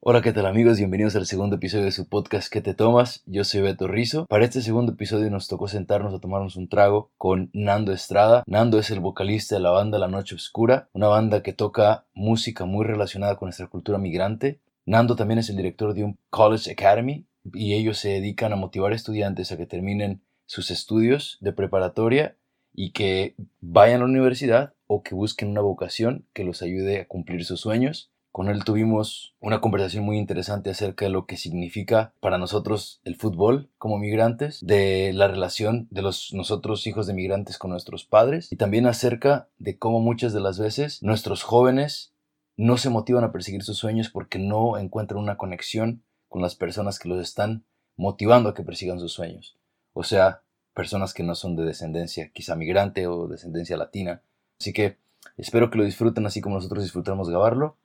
Hola, ¿qué tal amigos? Bienvenidos al segundo episodio de su podcast ¿Qué te tomas? Yo soy Beto Rizo. Para este segundo episodio nos tocó sentarnos a tomarnos un trago con Nando Estrada. Nando es el vocalista de la banda La Noche Oscura, una banda que toca música muy relacionada con nuestra cultura migrante. Nando también es el director de un College Academy y ellos se dedican a motivar estudiantes a que terminen sus estudios de preparatoria y que vayan a la universidad o que busquen una vocación que los ayude a cumplir sus sueños. Con él tuvimos una conversación muy interesante acerca de lo que significa para nosotros el fútbol como migrantes, de la relación de los nosotros hijos de migrantes con nuestros padres y también acerca de cómo muchas de las veces nuestros jóvenes no se motivan a perseguir sus sueños porque no encuentran una conexión con las personas que los están motivando a que persigan sus sueños. O sea, personas que no son de descendencia quizá migrante o descendencia latina. Así que espero que lo disfruten así como nosotros disfrutamos grabarlo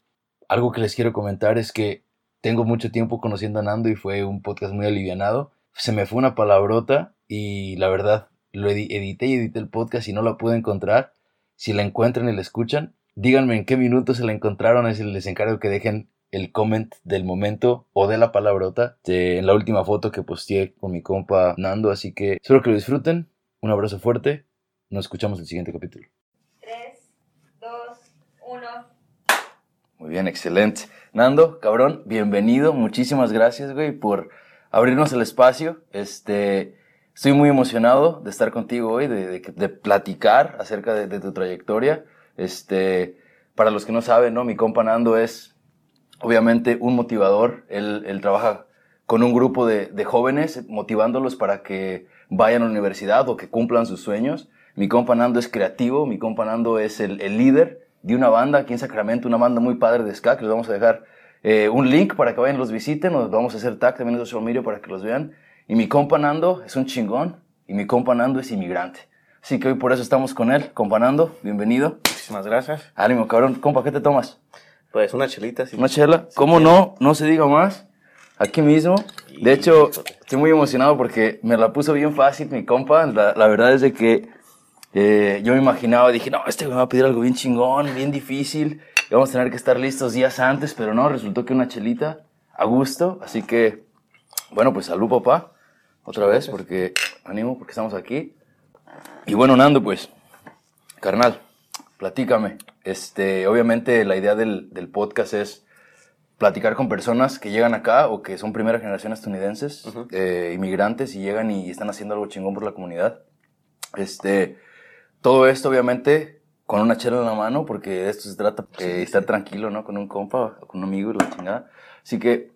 algo que les quiero comentar es que tengo mucho tiempo conociendo a Nando y fue un podcast muy alivianado. Se me fue una palabrota y la verdad lo edité y edité el podcast y no la pude encontrar. Si la encuentran y la escuchan, díganme en qué minuto se la encontraron. Es les encargo que dejen el comment del momento o de la palabrota en la última foto que posteé con mi compa Nando. Así que espero que lo disfruten. Un abrazo fuerte. Nos escuchamos en el siguiente capítulo. Muy bien, excelente. Nando, cabrón, bienvenido. Muchísimas gracias, güey, por abrirnos el espacio. Este, estoy muy emocionado de estar contigo hoy, de, de, platicar acerca de, tu trayectoria. Este, para los que no saben, ¿no? Mi compa Nando es, obviamente, un motivador. Él, él trabaja con un grupo de, de, jóvenes, motivándolos para que vayan a la universidad o que cumplan sus sueños. Mi compa Nando es creativo, mi compa Nando es el, el líder de una banda aquí en Sacramento, una banda muy padre de ska, que les vamos a dejar eh, un link para que vayan y los visiten, nos vamos a hacer tag también en social media para que los vean. Y mi compa Nando es un chingón, y mi compa Nando es inmigrante. Así que hoy por eso estamos con él, compa Nando, bienvenido. Muchísimas gracias. Ánimo, cabrón. Compa, ¿qué te tomas? Pues una chelita. Sí. ¿Una chela? ¿Cómo no? No se diga más. Aquí mismo. De hecho, estoy muy emocionado porque me la puso bien fácil mi compa. La, la verdad es de que eh, yo me imaginaba, dije, no, este me va a pedir algo bien chingón, bien difícil, y vamos a tener que estar listos días antes, pero no, resultó que una chelita a gusto, así que, bueno, pues salud papá, otra vez, porque, ánimo, porque estamos aquí. Y bueno, Nando, pues, carnal, platícame. Este, obviamente la idea del, del podcast es platicar con personas que llegan acá o que son primera generación estadounidenses, eh, inmigrantes, y llegan y están haciendo algo chingón por la comunidad. Este, todo esto, obviamente, con una chela en la mano, porque de esto se trata, de estar tranquilo, ¿no? Con un compa, con un amigo y la chingada. Así que,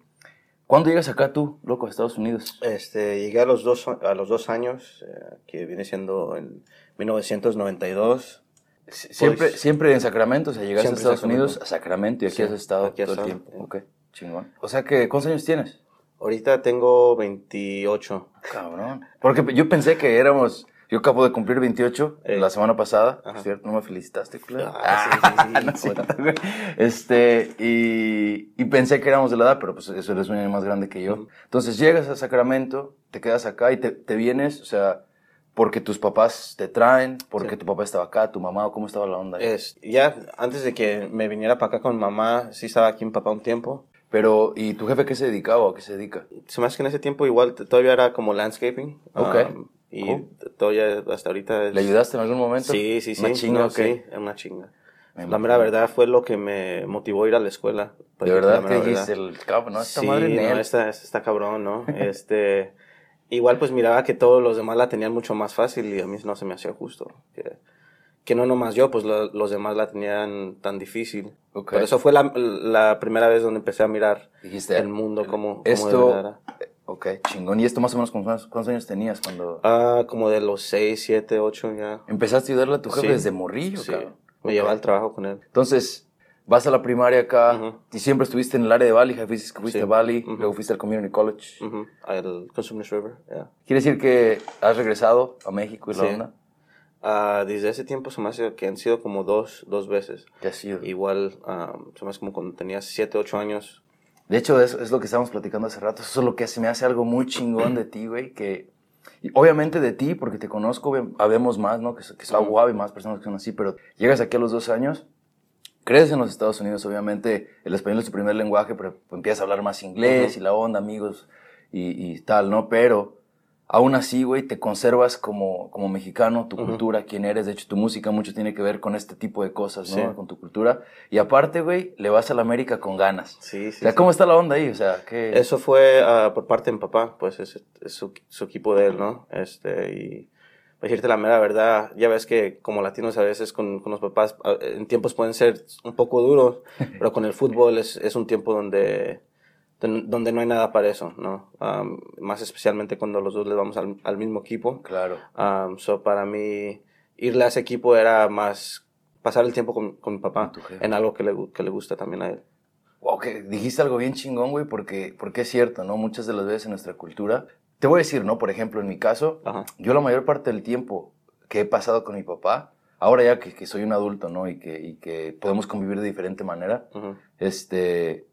¿cuándo llegas acá tú, loco, a Estados Unidos? Este, llegué a los dos, a los dos años, eh, que viene siendo en 1992. Siempre, pues, siempre en Sacramento, o sea, llegaste a Estados Unidos, a Sacramento, y aquí has estado todo el tiempo. Ok, chingón. O sea que, ¿cuántos años tienes? Ahorita tengo 28. Cabrón. Porque yo pensé que éramos yo acabo de cumplir 28 eh, la semana pasada, ¿cierto? No me felicitaste, culero. Ah, sí, sí, sí. este, y, y, pensé que éramos de la edad, pero pues eso eres un año más grande que yo. Entonces llegas a Sacramento, te quedas acá y te, te, vienes, o sea, porque tus papás te traen, porque tu papá estaba acá, tu mamá, ¿cómo estaba la onda? Es, ya antes de que me viniera para acá con mamá, sí estaba aquí mi papá un tiempo. Pero, ¿y tu jefe qué se dedicaba o qué se dedica? Se me hace que en ese tiempo igual todavía era como landscaping. Ok. Um, y todavía hasta ahorita... ¿Le ayudaste en algún momento? Sí, sí, sí. ¿Una chinga Sí, una chinga. la mera verdad fue lo que me motivó a ir a la escuela. De verdad, ¿qué dijiste? El cabrón, ¿no? Esta sí, madre no, esta, esta cabrón, ¿no? este... Igual pues miraba que todos los demás la tenían mucho más fácil y a mí no se me hacía justo. Que, que no nomás yo, pues los demás la tenían tan difícil. Okay. Por eso fue la, la, primera vez donde empecé a mirar Dijiste, el mundo como, esto, Ok, chingón. ¿Y esto más o menos cuántos años tenías cuando...? Ah, como de los 6, 7, 8 ya. ¿Empezaste a ayudarle a tu jefe desde morrillo, sí. Me llevaba al trabajo con él. Entonces, vas a la primaria acá y siempre estuviste en el área de Bali, fuiste, fuiste a Bali, luego fuiste al Community College. Al Consumers River, yeah. ¿Quiere decir que has regresado a México y la onda? Uh, desde ese tiempo se me hace que han sido como dos, dos veces. ¿Qué ha sido? Igual, um, se me hace como cuando tenías 7, 8 años, de hecho, es, es lo que estábamos platicando hace rato. Eso es lo que se me hace algo muy chingón de ti, güey. Que, obviamente de ti, porque te conozco, habemos más, ¿no? Que, que guau y más personas que son así, pero llegas aquí a los dos años creces en los Estados Unidos, obviamente el español es tu primer lenguaje, pero empiezas a hablar más inglés y la onda, amigos y, y tal, ¿no? Pero aún así, güey, te conservas como, como mexicano, tu cultura, quién eres. De hecho, tu música mucho tiene que ver con este tipo de cosas, ¿no? Con tu cultura. Y aparte, güey, le vas a la América con ganas. Sí, sí. O sea, ¿cómo está la onda ahí? O sea, ¿qué? Eso fue ah, por parte de mi papá, pues es, su, su, equipo de él, ¿no? Este, y para decirte la mera verdad, ya ves que como latinos a veces con, con los papás, ah, en tiempos pueden ser un poco duros, pero con el fútbol es, es un tiempo donde donde no hay nada para eso, ¿no? más especialmente cuando los dos le vamos al, al mismo equipo. Claro. Um, so para mí, irle a ese equipo era más pasar el tiempo con, con mi papá en algo que le, que le gusta también a él. Wow, que dijiste algo bien chingón, güey, porque, porque es cierto, ¿no? Muchas de las veces en nuestra cultura, te voy a decir, ¿no? Por ejemplo, en mi caso, yo la mayor parte del tiempo que he pasado con mi papá, ahora ya que, que soy un adulto, ¿no? Y que, y que podemos convivir de diferente manera, este,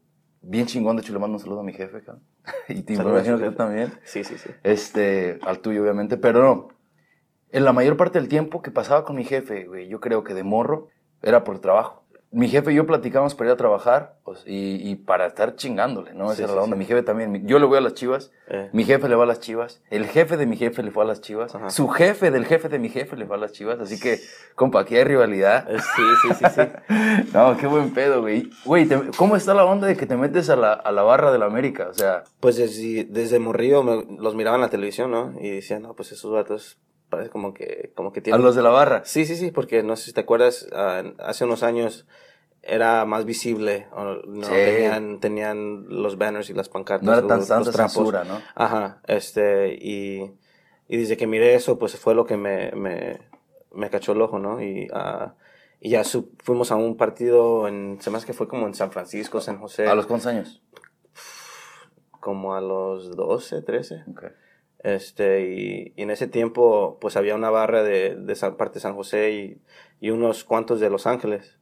bien chingón. De hecho, le mando un saludo a mi jefe, cabrón. y te imagino que tú también. Sí, sí, sí. Este, al tuyo, obviamente. Pero no, en la mayor parte del tiempo que pasaba con mi jefe, güey, yo creo que de morro, era por trabajo mi jefe y yo platicamos para ir a trabajar pues, y, y, para estar chingándole, ¿no? Esa era la onda. Mi jefe también. yo le voy a las chivas, eh. mi jefe le va a las chivas, el jefe de mi jefe le fue a las chivas, su jefe del jefe de mi jefe le fue a las chivas. Así que, compa, aquí hay rivalidad. Eh, sí, sí, sí, sí. no, qué buen pedo, güey. Güey, ¿cómo está la onda de que te metes a la, a la barra de la América? O sea. Pues desde, desde morrillo los miraba en la televisión, ¿no? Y decían, no, pues esos vatos parece como que, como que tienen... ¿A los de la barra? Sí, sí, sí, porque no sé si te acuerdas, ah, hace unos años era más visible, no, tenían, tenían los banners y las pancartas. No era tan los, censura, ¿no? Ajá, este, y, y desde que miré eso, pues fue lo que me, me, me cachó el ojo, ¿no? Y, uh, y ya fuimos a un partido en, se me hace que fue como en San Francisco, San José. ¿A los cuántos años? Como a los 12, 13. Okay. Este, y, y, en ese tiempo, pues había una barra de, de San, parte de San José y, y unos cuantos de Los Ángeles.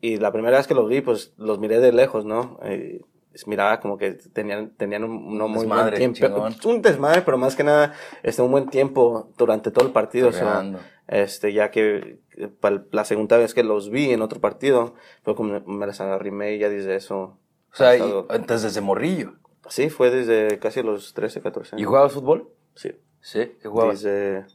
Y la primera vez que los vi, pues los miré de lejos, ¿no? Eh, miraba como que tenían, tenían un, un muy buen tiempo. Un desmadre, pero más que nada, este, un buen tiempo durante todo el partido. este, ya que la segunda vez que los vi en otro partido, fue como me las arrimé y ya desde eso. O sea, entonces desde morrillo. Sí, fue desde casi los 13, 14 años. ¿Y jugabas fútbol? Sí. ¿Sí? ¿Qué jugabas? Desde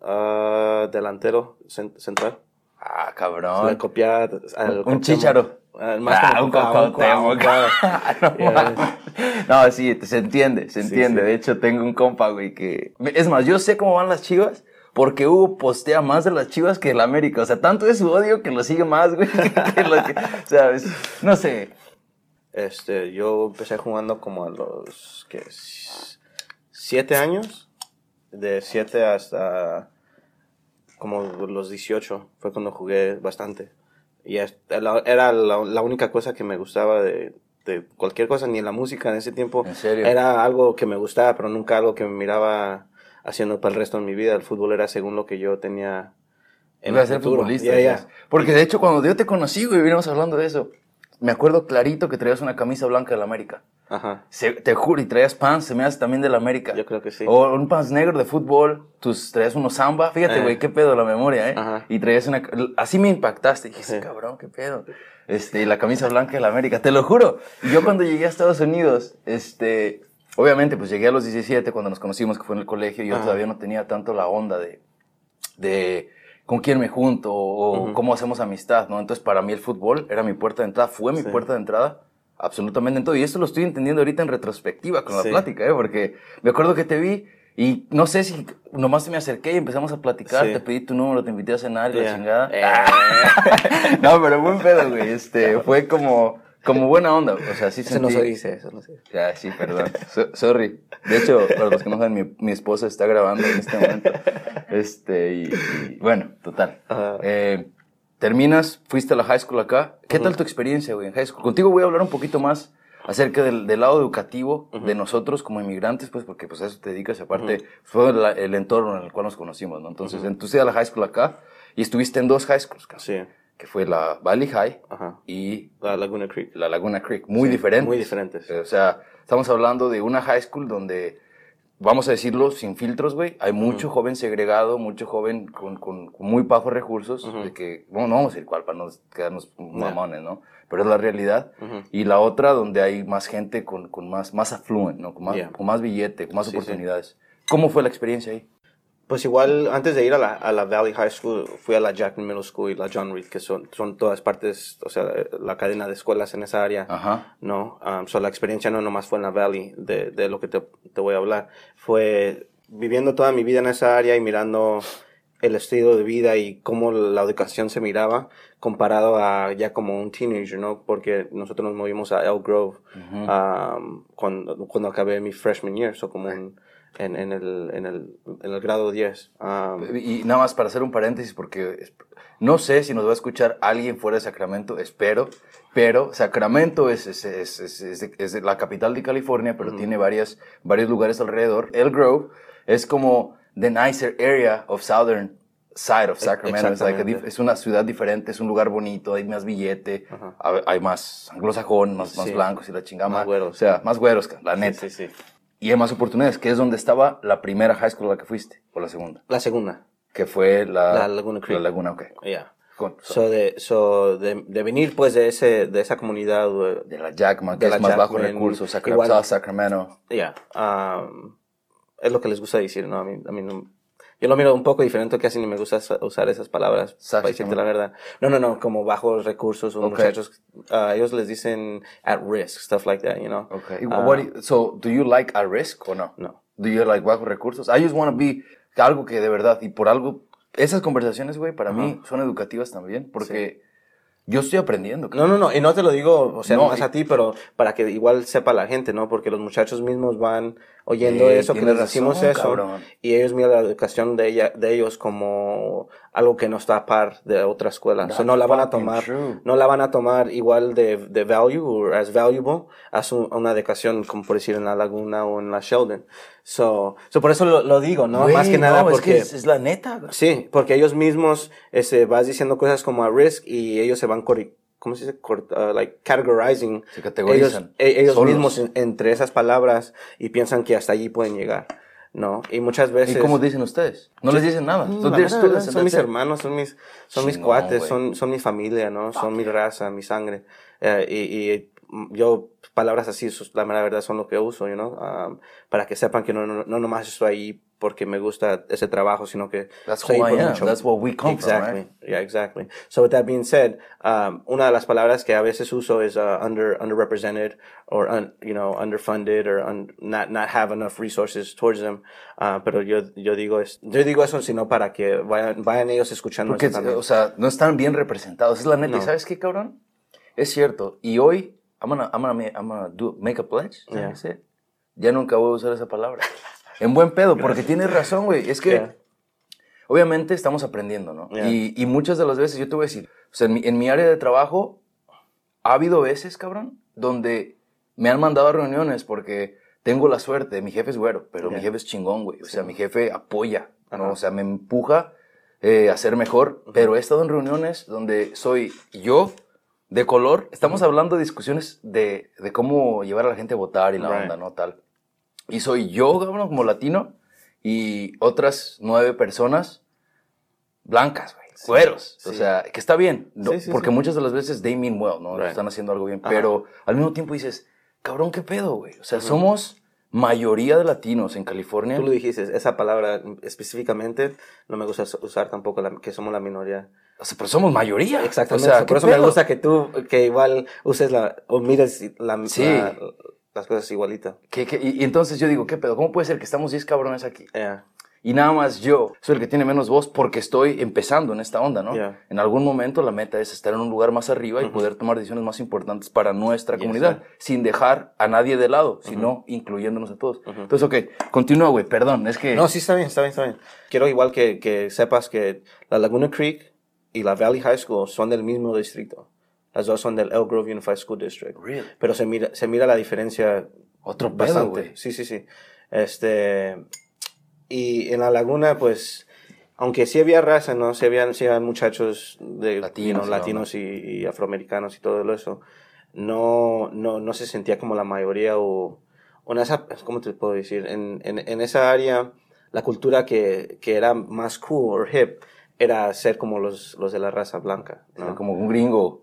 uh, delantero central. Ah, cabrón. Copia al un chicharo. Más ah, un compa, No, sí, se entiende, se entiende. De hecho, tengo un compa, güey, que... Es más, yo sé cómo van las chivas porque Hugo postea más de las chivas que de la América. O sea, tanto es su odio que lo sigue más, güey, que lo que... O sea, no sé. Este, yo empecé jugando como a los, ¿qué? Siete años. De siete hasta como los 18, fue cuando jugué bastante. Y era la, única cosa que me gustaba de, de, cualquier cosa, ni la música en ese tiempo. ¿En serio? Era algo que me gustaba, pero nunca algo que me miraba haciendo para el resto de mi vida. El fútbol era según lo que yo tenía en Iba a ser futbolista. Porque de hecho, cuando yo te conocí, güey, vinimos hablando de eso. Me acuerdo clarito que traías una camisa blanca de la América. Ajá. te juro, y traías pants, se me hace también de la América. Yo creo que sí. O un pants negro de fútbol, tus traías unos samba. Fíjate, güey, qué pedo la memoria, ¿eh? Ajá. Y traías una. Así me impactaste. Dije, sí. cabrón, qué pedo. Este, y la camisa blanca de la América, te lo juro. Yo cuando llegué a Estados Unidos, este. Obviamente, pues llegué a los 17 cuando nos conocimos, que fue en el colegio, y yo todavía no tenía tanto la onda de. de con quién me junto o cómo hacemos amistad, ¿no? Entonces, para mí el fútbol era mi puerta de entrada, fue mi puerta de entrada absolutamente en todo. Y esto lo estoy entendiendo ahorita en retrospectiva con la plática, ¿eh? Porque me acuerdo que te vi y no sé si nomás te me acerqué y empezamos a platicar, te pedí tu número, te invité a cenar y la chingada. Eh. no, pero buen pedo, güey. Este, fue como, como buena onda. O sea, sí Eso no se dice, eso no se dice. Ya, sí, perdón. sorry. De hecho, para los que no saben, mi, mi, esposa está grabando en este momento. Este, y, bueno, total. Eh, terminas, fuiste a la high school acá. ¿Qué tal tu experiencia, güey, en high school? Contigo voy a hablar un poquito más acerca del, del lado educativo de nosotros como inmigrantes, pues, porque pues a eso te dedicas, aparte, fue el entorno en el cual nos conocimos, ¿no? Entonces, en, tú a la high school acá y estuviste en dos high schools, acá, Sí. Que fue la Valley High y... La Laguna Creek. La Laguna Creek, muy diferentes. Muy diferentes. O sea, estamos hablando de una high school donde vamos a decirlo sin filtros, güey, hay mucho joven segregado, mucho joven con, con- con muy bajos recursos, de que, bueno, no vamos a decir cuál para no quedarnos mamones, ¿no? Pero es la realidad. Y la otra donde hay más gente con, con más, más affluent, ¿no? Con más, Yeah. con más billete, con más Sí, sí. oportunidades. ¿Cómo fue la experiencia ahí? Pues igual, antes de ir a la, a la Valley High School, fui a la Jackman Middle School y la John Reed, que son, son todas partes, o sea, la cadena de escuelas en esa área. Ajá. No, um, so la experiencia no nomás fue en la Valley, de, de lo que te, te voy a hablar. Fue viviendo toda mi vida en esa área y mirando el estilo de vida y cómo la educación se miraba comparado a ya como un teenager, ¿no? Porque nosotros nos movimos a Elk Grove um, cuando, cuando acabé mi freshman year, so como un- en, en, el, en, el, en el grado 10. Um, Y nada más para hacer un paréntesis, porque no sé si nos va a escuchar alguien fuera de Sacramento, espero, pero Sacramento es, es, es, es- la capital de California, pero tiene varias, varios lugares alrededor. El Grove es como the nicer area of southern side of Sacramento. Es, like a es una ciudad diferente, es un lugar bonito, hay más billete, hay, hay más anglosajón, más, más Sí. blancos y la chingada. Más güeros. O sea, más güeros, la neta. sí, sí. Y hay más oportunidades, que es donde estaba la primera high school a la que fuiste, o la segunda La segunda, que fue la, La Laguna Creek. La Laguna, ok. ya. Con- So de, so de, de venir pues de, ese, de esa comunidad, uh, de la Jackman, que de es más bajo Jackman, recursos, Sacra- igual- Sacramento. ya, um, es lo que les gusta decir, ¿no? A mí, a mí no, yo lo miro un poco diferente, casi ni me gusta sa- usar esas palabras, para decirte la verdad. No, no, no, como bajos recursos, o Ok. muchachos, uh, ellos les dicen at risk, stuff like that, you know? Okay. Ah, What do you- so, do you like a risk o no? No. Do you like bajos recursos? I just want to be algo que de verdad, y por algo, esas conversaciones, güey, para mí son educativas también, porque yo estoy aprendiendo. No, no, no, y no te lo digo, o sea, No, más y- a ti, pero para que igual sepa la gente, ¿no? Porque los muchachos mismos van oyendo eso, que les decimos razón, eso, cabrón. y ellos miran la educación de, ella, de ellos como algo que no está a par de otra escuela. O sea, That's no la van a tomar, true. no la van a tomar igual de, de value o as valuable as un- una educación, como por decir en la Laguna o en la Sheldon. So, so por eso lo, lo digo, ¿no? Güey, Más que nada no, es porque... que es, es la neta. Sí, porque ellos mismos este, vas diciendo cosas como a risk y ellos se van, ¿cómo se dice? Uh, like categorizing. Se categorizan Ellos, e- ellos mismos en- entre esas palabras y piensan que hasta allí pueden llegar, ¿no? Y muchas veces... ¿Y cómo dicen ustedes? No les dicen nada. Mm, son mis hermanos, son mis, son mis cuates, son, son mi familia, ¿no? Son mi raza, mi sangre. Eh, y, y yo, palabras así, la mera verdad son lo que uso, you know? Um, para que sepan que no, no, no nomás estoy ahí porque me gusta ese trabajo, sino que That's estoy who I am. That's where we come from, exactly. right? Yeah, exactly. So with that being said, um, una de las palabras que a veces uso es uh, under, underrepresented or, un, you know, underfunded or un, not, not have enough resources towards them. Uh, pero yo, yo digo es, yo digo eso sino para que vayan, vayan ellos escuchando Porque, o sea, no están bien representados. Es la neta. ¿Y No. sabes qué, cabrón? Es cierto. Y hoy, I'm gonna, I'm gonna, I'm gonna do, make a pledge. Yeah. it? Ya nunca voy a usar esa palabra. en buen pedo, porque tienes razón, güey. Es que, Yeah. obviamente, estamos aprendiendo, ¿no? Yeah. Y, y muchas de las veces, yo te voy a decir, o sea, en mi, en mi área de trabajo, ha habido veces, cabrón, donde me han mandado a reuniones porque tengo la suerte, mi jefe es güero, pero mi jefe es chingón, güey. O sea, mi jefe apoya, ¿no? O sea, me empuja eh, a ser mejor, pero he estado en reuniones donde soy yo de color. Estamos hablando de discusiones de, de cómo llevar a la gente a votar y la Right. onda, ¿no? Tal. Y soy yo, cabrón, como latino, y otras nueve personas blancas, güey. Güeros. O sí. sea, que está bien. no- Sí, sí, porque muchas de las veces they mean well, ¿no? Right. Están haciendo algo bien. Ajá. Pero al mismo tiempo dices, cabrón, ¿qué pedo, güey? O sea, somos mayoría de latinos en California. Tú lo dijiste, esa palabra específicamente no me gusta usar tampoco, la- que somos la minoría. O sea, pero somos mayoría. Exactamente. O sea, por ¿qué eso me pedo? gusta que tú, que igual uses la, o mires la, Sí. la- las cosas igualita. ¿Qué- qué? Y, y entonces yo digo, ¿qué pedo? ¿Cómo puede ser que estamos 10 cabrones aquí? Yeah. Y nada más yo soy el que tiene menos voz porque estoy empezando en esta onda, ¿no? Yeah. En algún momento la meta es estar en un lugar más arriba y poder tomar decisiones más importantes para nuestra Yes, comunidad, sir. sin dejar a nadie de lado, sino incluyéndonos a todos. Entonces, ok, continúa, güey, perdón, es que... No, sí, está bien, está bien, está bien. Quiero igual que, que sepas que la Laguna Creek y la Valley High School son del mismo distrito. Las dos son del Elk Grove Unified School District. Really? Pero se mira, se mira la diferencia Otro pedo, bastante. güey. Sí, sí, sí. Este, y en la laguna, pues, aunque sí había raza, ¿no? Sí habían, sí habían muchachos de Latinos, you know, ¿no? latinos y, y afroamericanos y todo eso. No, no, no se sentía como la mayoría o, o en esa, ¿cómo te puedo decir? En, en, en esa área, la cultura que, que era más cool o hip era ser como los, los de la raza blanca, como un gringo.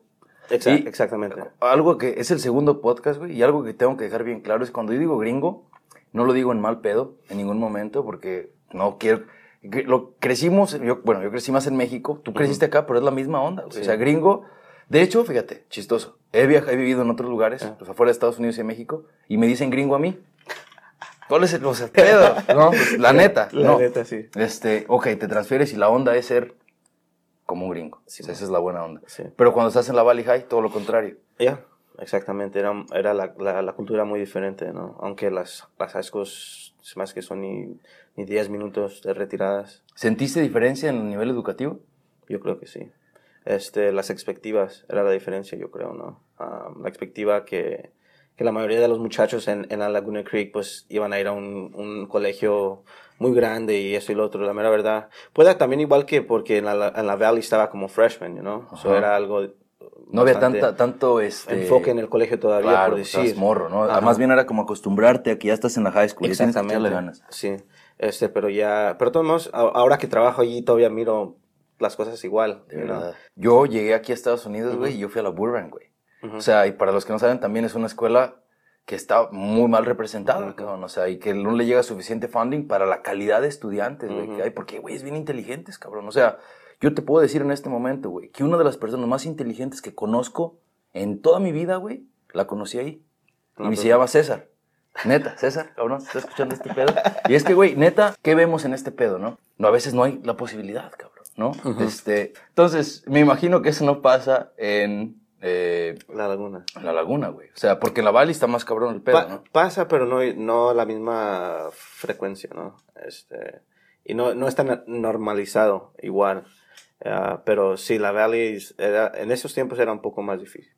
Exa- Y- exactamente. Algo que es el segundo podcast, güey, y algo que tengo que dejar bien claro es cuando yo digo gringo, no lo digo en mal pedo en ningún momento porque no quiero. Lo crecimos, yo, bueno, yo crecí más en México, tú creciste acá, pero es la misma onda. Sí. O sea, gringo. De hecho, fíjate, chistoso. He viajado, he vivido en otros lugares, Ah. pues, afuera de Estados Unidos y de México, y me dicen gringo a mí. ¿Cuál es el o sea, pedo? No, pues, la neta. La no. neta, sí. Este, ok, te transfieres y la onda es ser como un gringo. Sí, O sea, esa es la buena onda. Sí. Pero cuando estás en la Valley High, todo lo contrario. Ya, exactamente. Era, era la, la, la cultura muy diferente, ¿no? Aunque las, las high schools, más que son ni, ni 10 minutos de retiradas, ¿Sentiste diferencia en el nivel educativo? yo creo que sí. Este, las expectativas era la diferencia, yo creo, ¿no? Ah, la expectativa que, que la mayoría de los muchachos en, en la Laguna Creek, pues, iban a ir a un, un colegio muy grande y eso y lo otro, la mera verdad. Puede también igual que porque en la, en la Valley estaba como freshman, you know? So Ajá. era algo... No había tanta, tanto este, enfoque en el colegio todavía, claro, por pues, decir. morro, ¿no? Ajá. Más bien era como acostumbrarte a que ya estás en la high school y tienes que ganas. Sí, este, pero ya, pero todos modos, ahora que trabajo allí todavía miro las cosas igual. De know. verdad. Yo llegué aquí a Estados Unidos, güey, y yo fui a la Burbank, güey. Ujú. O sea, y para los que no saben, también es una escuela que está muy mal representada, Ujú. cabrón. O sea, y que no le llega suficiente funding para la calidad de estudiantes, güey, Ujú. que hay. Porque, güey, es bien inteligentes, cabrón. O sea, yo te puedo decir en este momento, güey, que una de las personas más inteligentes que conozco en toda mi vida, güey, la conocí ahí. No, y pues- se llama César. Neta, César, cabrón, ¿estás escuchando este pedo? Y es que, güey, neta, ¿qué vemos en este pedo, no? No, a veces no hay la posibilidad, cabrón, ¿no? Ujú. este, entonces, me imagino que eso no pasa en eh, La laguna. la laguna, güey. O sea, porque en la Valley está más cabrón el pedo, Pa- ¿no? Pasa, pero no, no la misma frecuencia, ¿no? Este, y no, no está normalizado igual. Ah, pero sí, la Valley era, en esos tiempos era un poco más difícil.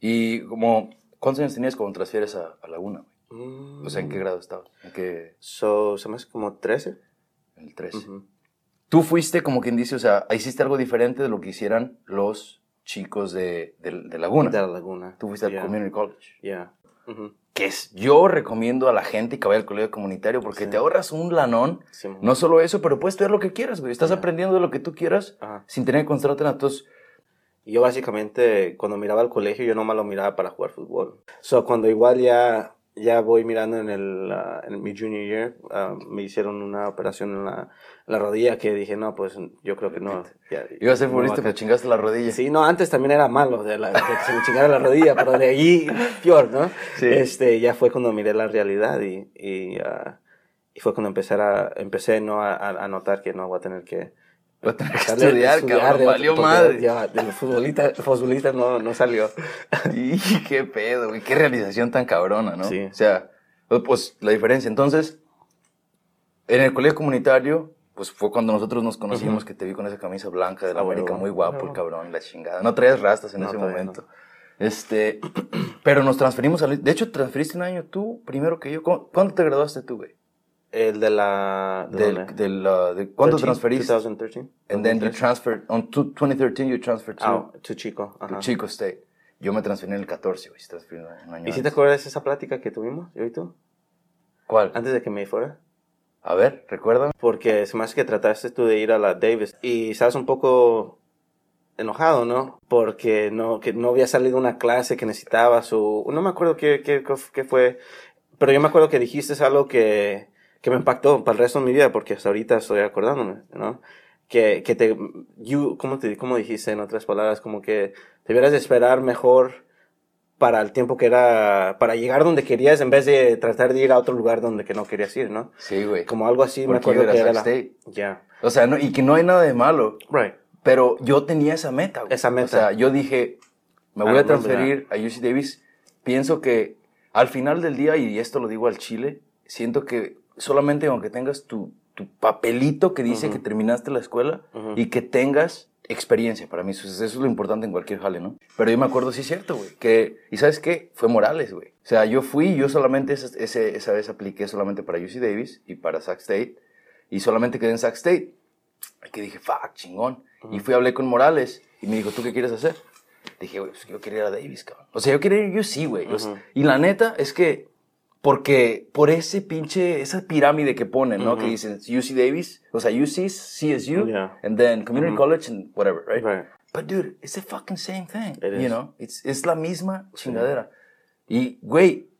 Y como, ¿cuántos años tenías cuando transfieres a, a Laguna, güey? Mm. O sea, ¿en qué grado estabas? ¿En qué? So, se me hace como 13. En el 13. Ujú. Tú fuiste, como quien dice, o sea, hiciste algo diferente de lo que hicieran los chicos de, de- de Laguna. De la laguna. Tú fuiste al Yeah, Community College. yeah. Ujú. que es, yo recomiendo a la gente que vaya al colegio comunitario porque Sí. te ahorras un lanón. Simón. No solo eso, pero puedes estudiar lo que quieras, güey. Estás aprendiendo de lo que tú quieras Ajá. sin tener que concentrarte en entonces Y Yo básicamente cuando miraba el colegio yo nomás lo miraba para jugar fútbol. So cuando igual ya ya voy mirando en el ah, en mi junior year ah, me hicieron una operación en la, la rodilla que dije no pues yo creo que no. ya- Iba a ser futbolista, pero chingaste la rodilla. Sí, no, antes también era malo de, la, de que se me chingara la rodilla, pero de allí peor, ¿no? Sí. Este, ya fue cuando miré la realidad y, y, ah, y fue cuando empecé a, empecé, ¿no? a- a notar que no voy a tener que Voy a tener que estudiar, cabrón, de- valió madre. Ya, de los futbolistas, no, no salió. Y qué pedo, güey. Qué realización tan cabrona, ¿no? Sí. O sea, pues la diferencia. Entonces, en el colegio comunitario, pues fue cuando nosotros nos conocimos Ujú. que te vi con esa camisa blanca de la Ah, América, muy guapo Ah, el huevo. cabrón, la chingada. No traías rastas en No, ese momento. Este, pero nos transferimos al... De hecho, transferiste un año tú primero que yo. ¿Cu- ¿Cuándo te graduaste tú, güey? El de la... ¿De Del, del, uh, de, ¿Cuándo 13, transferiste? 2013. And then you 2013. transferred, on two- 2013 you transferred to, Ah, to Chico. to Ajá. Chico State. Yo me transferí en el 14, güey. se transfirió un año ¿Y si te acuerdas de esa plática que tuvimos, yo y tú? ¿Cuál? Antes de que me fuera. A ver, recuérdame. Porque se me hace que trataste tú de ir a la Davis y estabas un poco enojado, ¿no? Porque no, que no había salido una clase que necesitabas o no me acuerdo qué, qué, qué fue, pero yo me acuerdo que dijiste algo que, que me impactó para el resto de mi vida porque hasta ahorita estoy acordándome, ¿no? Que, que te, you, ¿cómo te, cómo dijiste en otras palabras? Como que debieras de esperar mejor para el tiempo que era, para llegar donde querías en vez de tratar de ir a otro lugar donde que no querías ir, ¿no? Sí, güey. Como algo así, me Porque acuerdo yo que era la... Ya. O sea, no, y que no hay nada de malo. Right. Pero yo tenía esa meta, güey. Esa meta. O sea, yo dije, me voy a transferir a UC Davis. Pienso que al final del día, y esto lo digo al Chile, siento que solamente aunque tengas tu, tu papelito que dice Ujú. que terminaste la escuela Ujú. y que tengas experiencia, para mí eso es, lo importante en cualquier jale, ¿no? Pero yo me acuerdo, sí es cierto, güey, que, y ¿sabes qué? Fue Morales, güey. O sea, yo fui, yo solamente ese, ese- esa vez apliqué solamente para UC Davis y para Sac State, y solamente quedé en Sac State. Y que dije, fuck, chingón. Y fui, hablé con Morales y me dijo, ¿tú qué quieres hacer? Dije, güey, pues yo quería ir a Davis, cabrón. O sea, yo quería ir yo sí, güey. Sea, Ujú. Y la neta es que Porque por ese pinche, esa pirámide que ponen, ¿no? Que dicen UC Davis, o sea, UC, CSU, Yeah. and then community college and whatever, right? Right. But dude, it's the fucking same thing, It you is. know? It's, es la misma chingadera. Y, güey,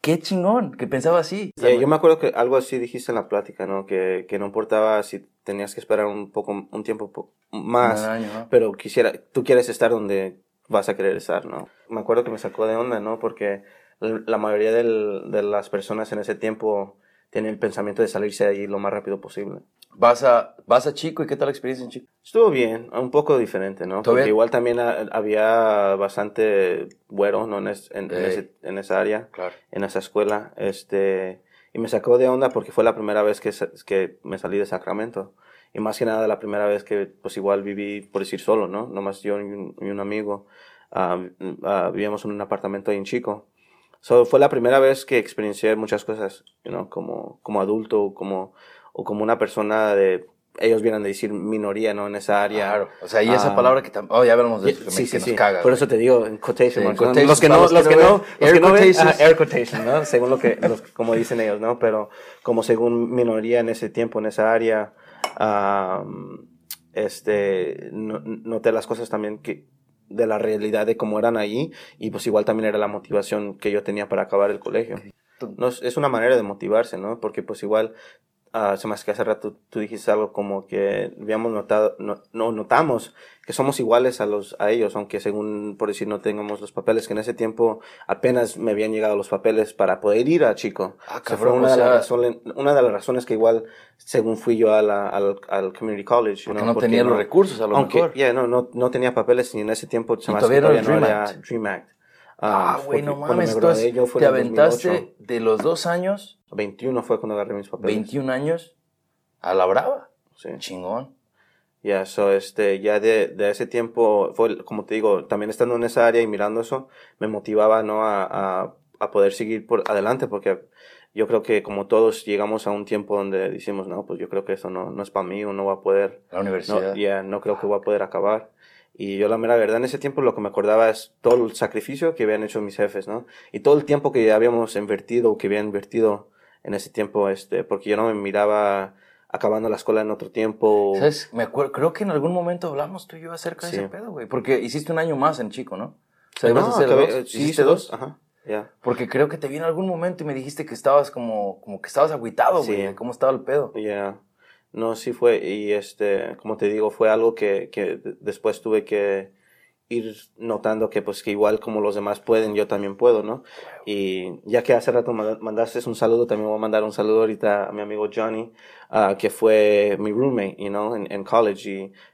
qué chingón que pensaba así. Yeah, yo me acuerdo que algo así dijiste en la plática, ¿no? Que, que no importaba si tenías que esperar un poco, un tiempo po- más, Un año, ¿no? pero quisiera, tú quieres estar donde vas a querer estar, ¿no? Me acuerdo que me sacó de onda, ¿no? Porque la mayoría del- de las personas en ese tiempo tienen el pensamiento de salirse de ahí lo más rápido posible. Vas a, vas a Chico y qué tal la experiencia en Chico? Estuvo bien, un poco diferente, ¿no? ¿Todo Porque bien? igual también ha- había bastante güero, ¿no? En, es- en- en ese- en esa área. Claro. en esa escuela, este, y me sacó de onda porque fue la primera vez que, que me salí de Sacramento. Y más que nada la primera vez que, pues igual viví, por decir solo, ¿no? Nomás yo y un, y un amigo ah, ah, vivíamos en un apartamento ahí en Chico. So, fue la primera vez que experiencié muchas cosas, you know, como, como adulto, como, o como una persona de, ellos vienen de decir minoría, ¿no? En esa área. Claro. O sea, y esa Ah, palabra que también... Oh, ya hablamos de eso, que, me- Sí, que sí, nos sí. caga. Por eso te digo en quotation marks, ¿no? Los que no, los los que no los air que no ven, air quotation, ¿no? Según lo que, los- como dicen ellos, ¿no? Pero como según minoría en ese tiempo, en esa área, am, este, no- noté las cosas también que de la realidad de cómo eran allí y pues igual también era la motivación que yo tenía para acabar el colegio. No, es, es una manera de motivarse, ¿no? Porque pues igual, ah, se me hace que hace rato tú dijiste algo como que habíamos notado, no, no notamos que somos iguales a los, a ellos, aunque según, por decir, no tengamos los papeles, que en ese tiempo apenas me habían llegado los papeles para poder ir a Chico. Ah, cabrón, fue una, de las razones, una de las razones que igual, según fui yo a la- al, al community college, Porque no tenía los recursos, a lo aunque, mejor. yeah, no, no, no tenía papeles y en ese tiempo se me hace que todavía no no era Dream Act. Ah, Um, güey, no mames. Entonces, yo fue te aventaste 2008. de los dos años, 21 fue cuando agarré mis papeles. 21 años, a la brava. Sí. Chingón. Ya, so, este, ya de, de ese tiempo, fue, como te digo, también estando en esa área y mirando eso, me motivaba, ¿no? A, a, a poder seguir por adelante, porque yo creo que como todos llegamos a un tiempo donde decimos, no, pues yo creo que eso no, no es para mí, o no va a poder, La no, universidad. ya, no creo que voy a poder acabar. Y yo la mera verdad en ese tiempo lo que me acordaba es todo el sacrificio que habían hecho mis jefes, ¿no? Y todo el tiempo que habíamos invertido o que habían invertido en ese tiempo, este, porque yo no me miraba acabando la escuela en otro tiempo. ¿Sabes? Me acuerdo, creo que en algún momento hablamos tú y yo acerca Sí. de ese pedo, güey. Porque hiciste un año más en Chico, ¿no? O sea, No, hacer acabé- dos. eh, sí, ¿Hiciste hice dos. Ajá, ya. Porque creo que te vi en algún momento y me dijiste que estabas como, como que estabas agüitado, Sí. güey. ¿Cómo estaba el pedo? Ya. No, sí fue. Y este, como te digo, fue algo que, que después tuve que ir notando que pues que igual como los demás pueden, yo también puedo, ¿no? Y ya que hace rato manda- mandaste un saludo, también voy a mandar un saludo ahorita a mi amigo Johnny, ah, que fue mi roommate, you know, en, en college.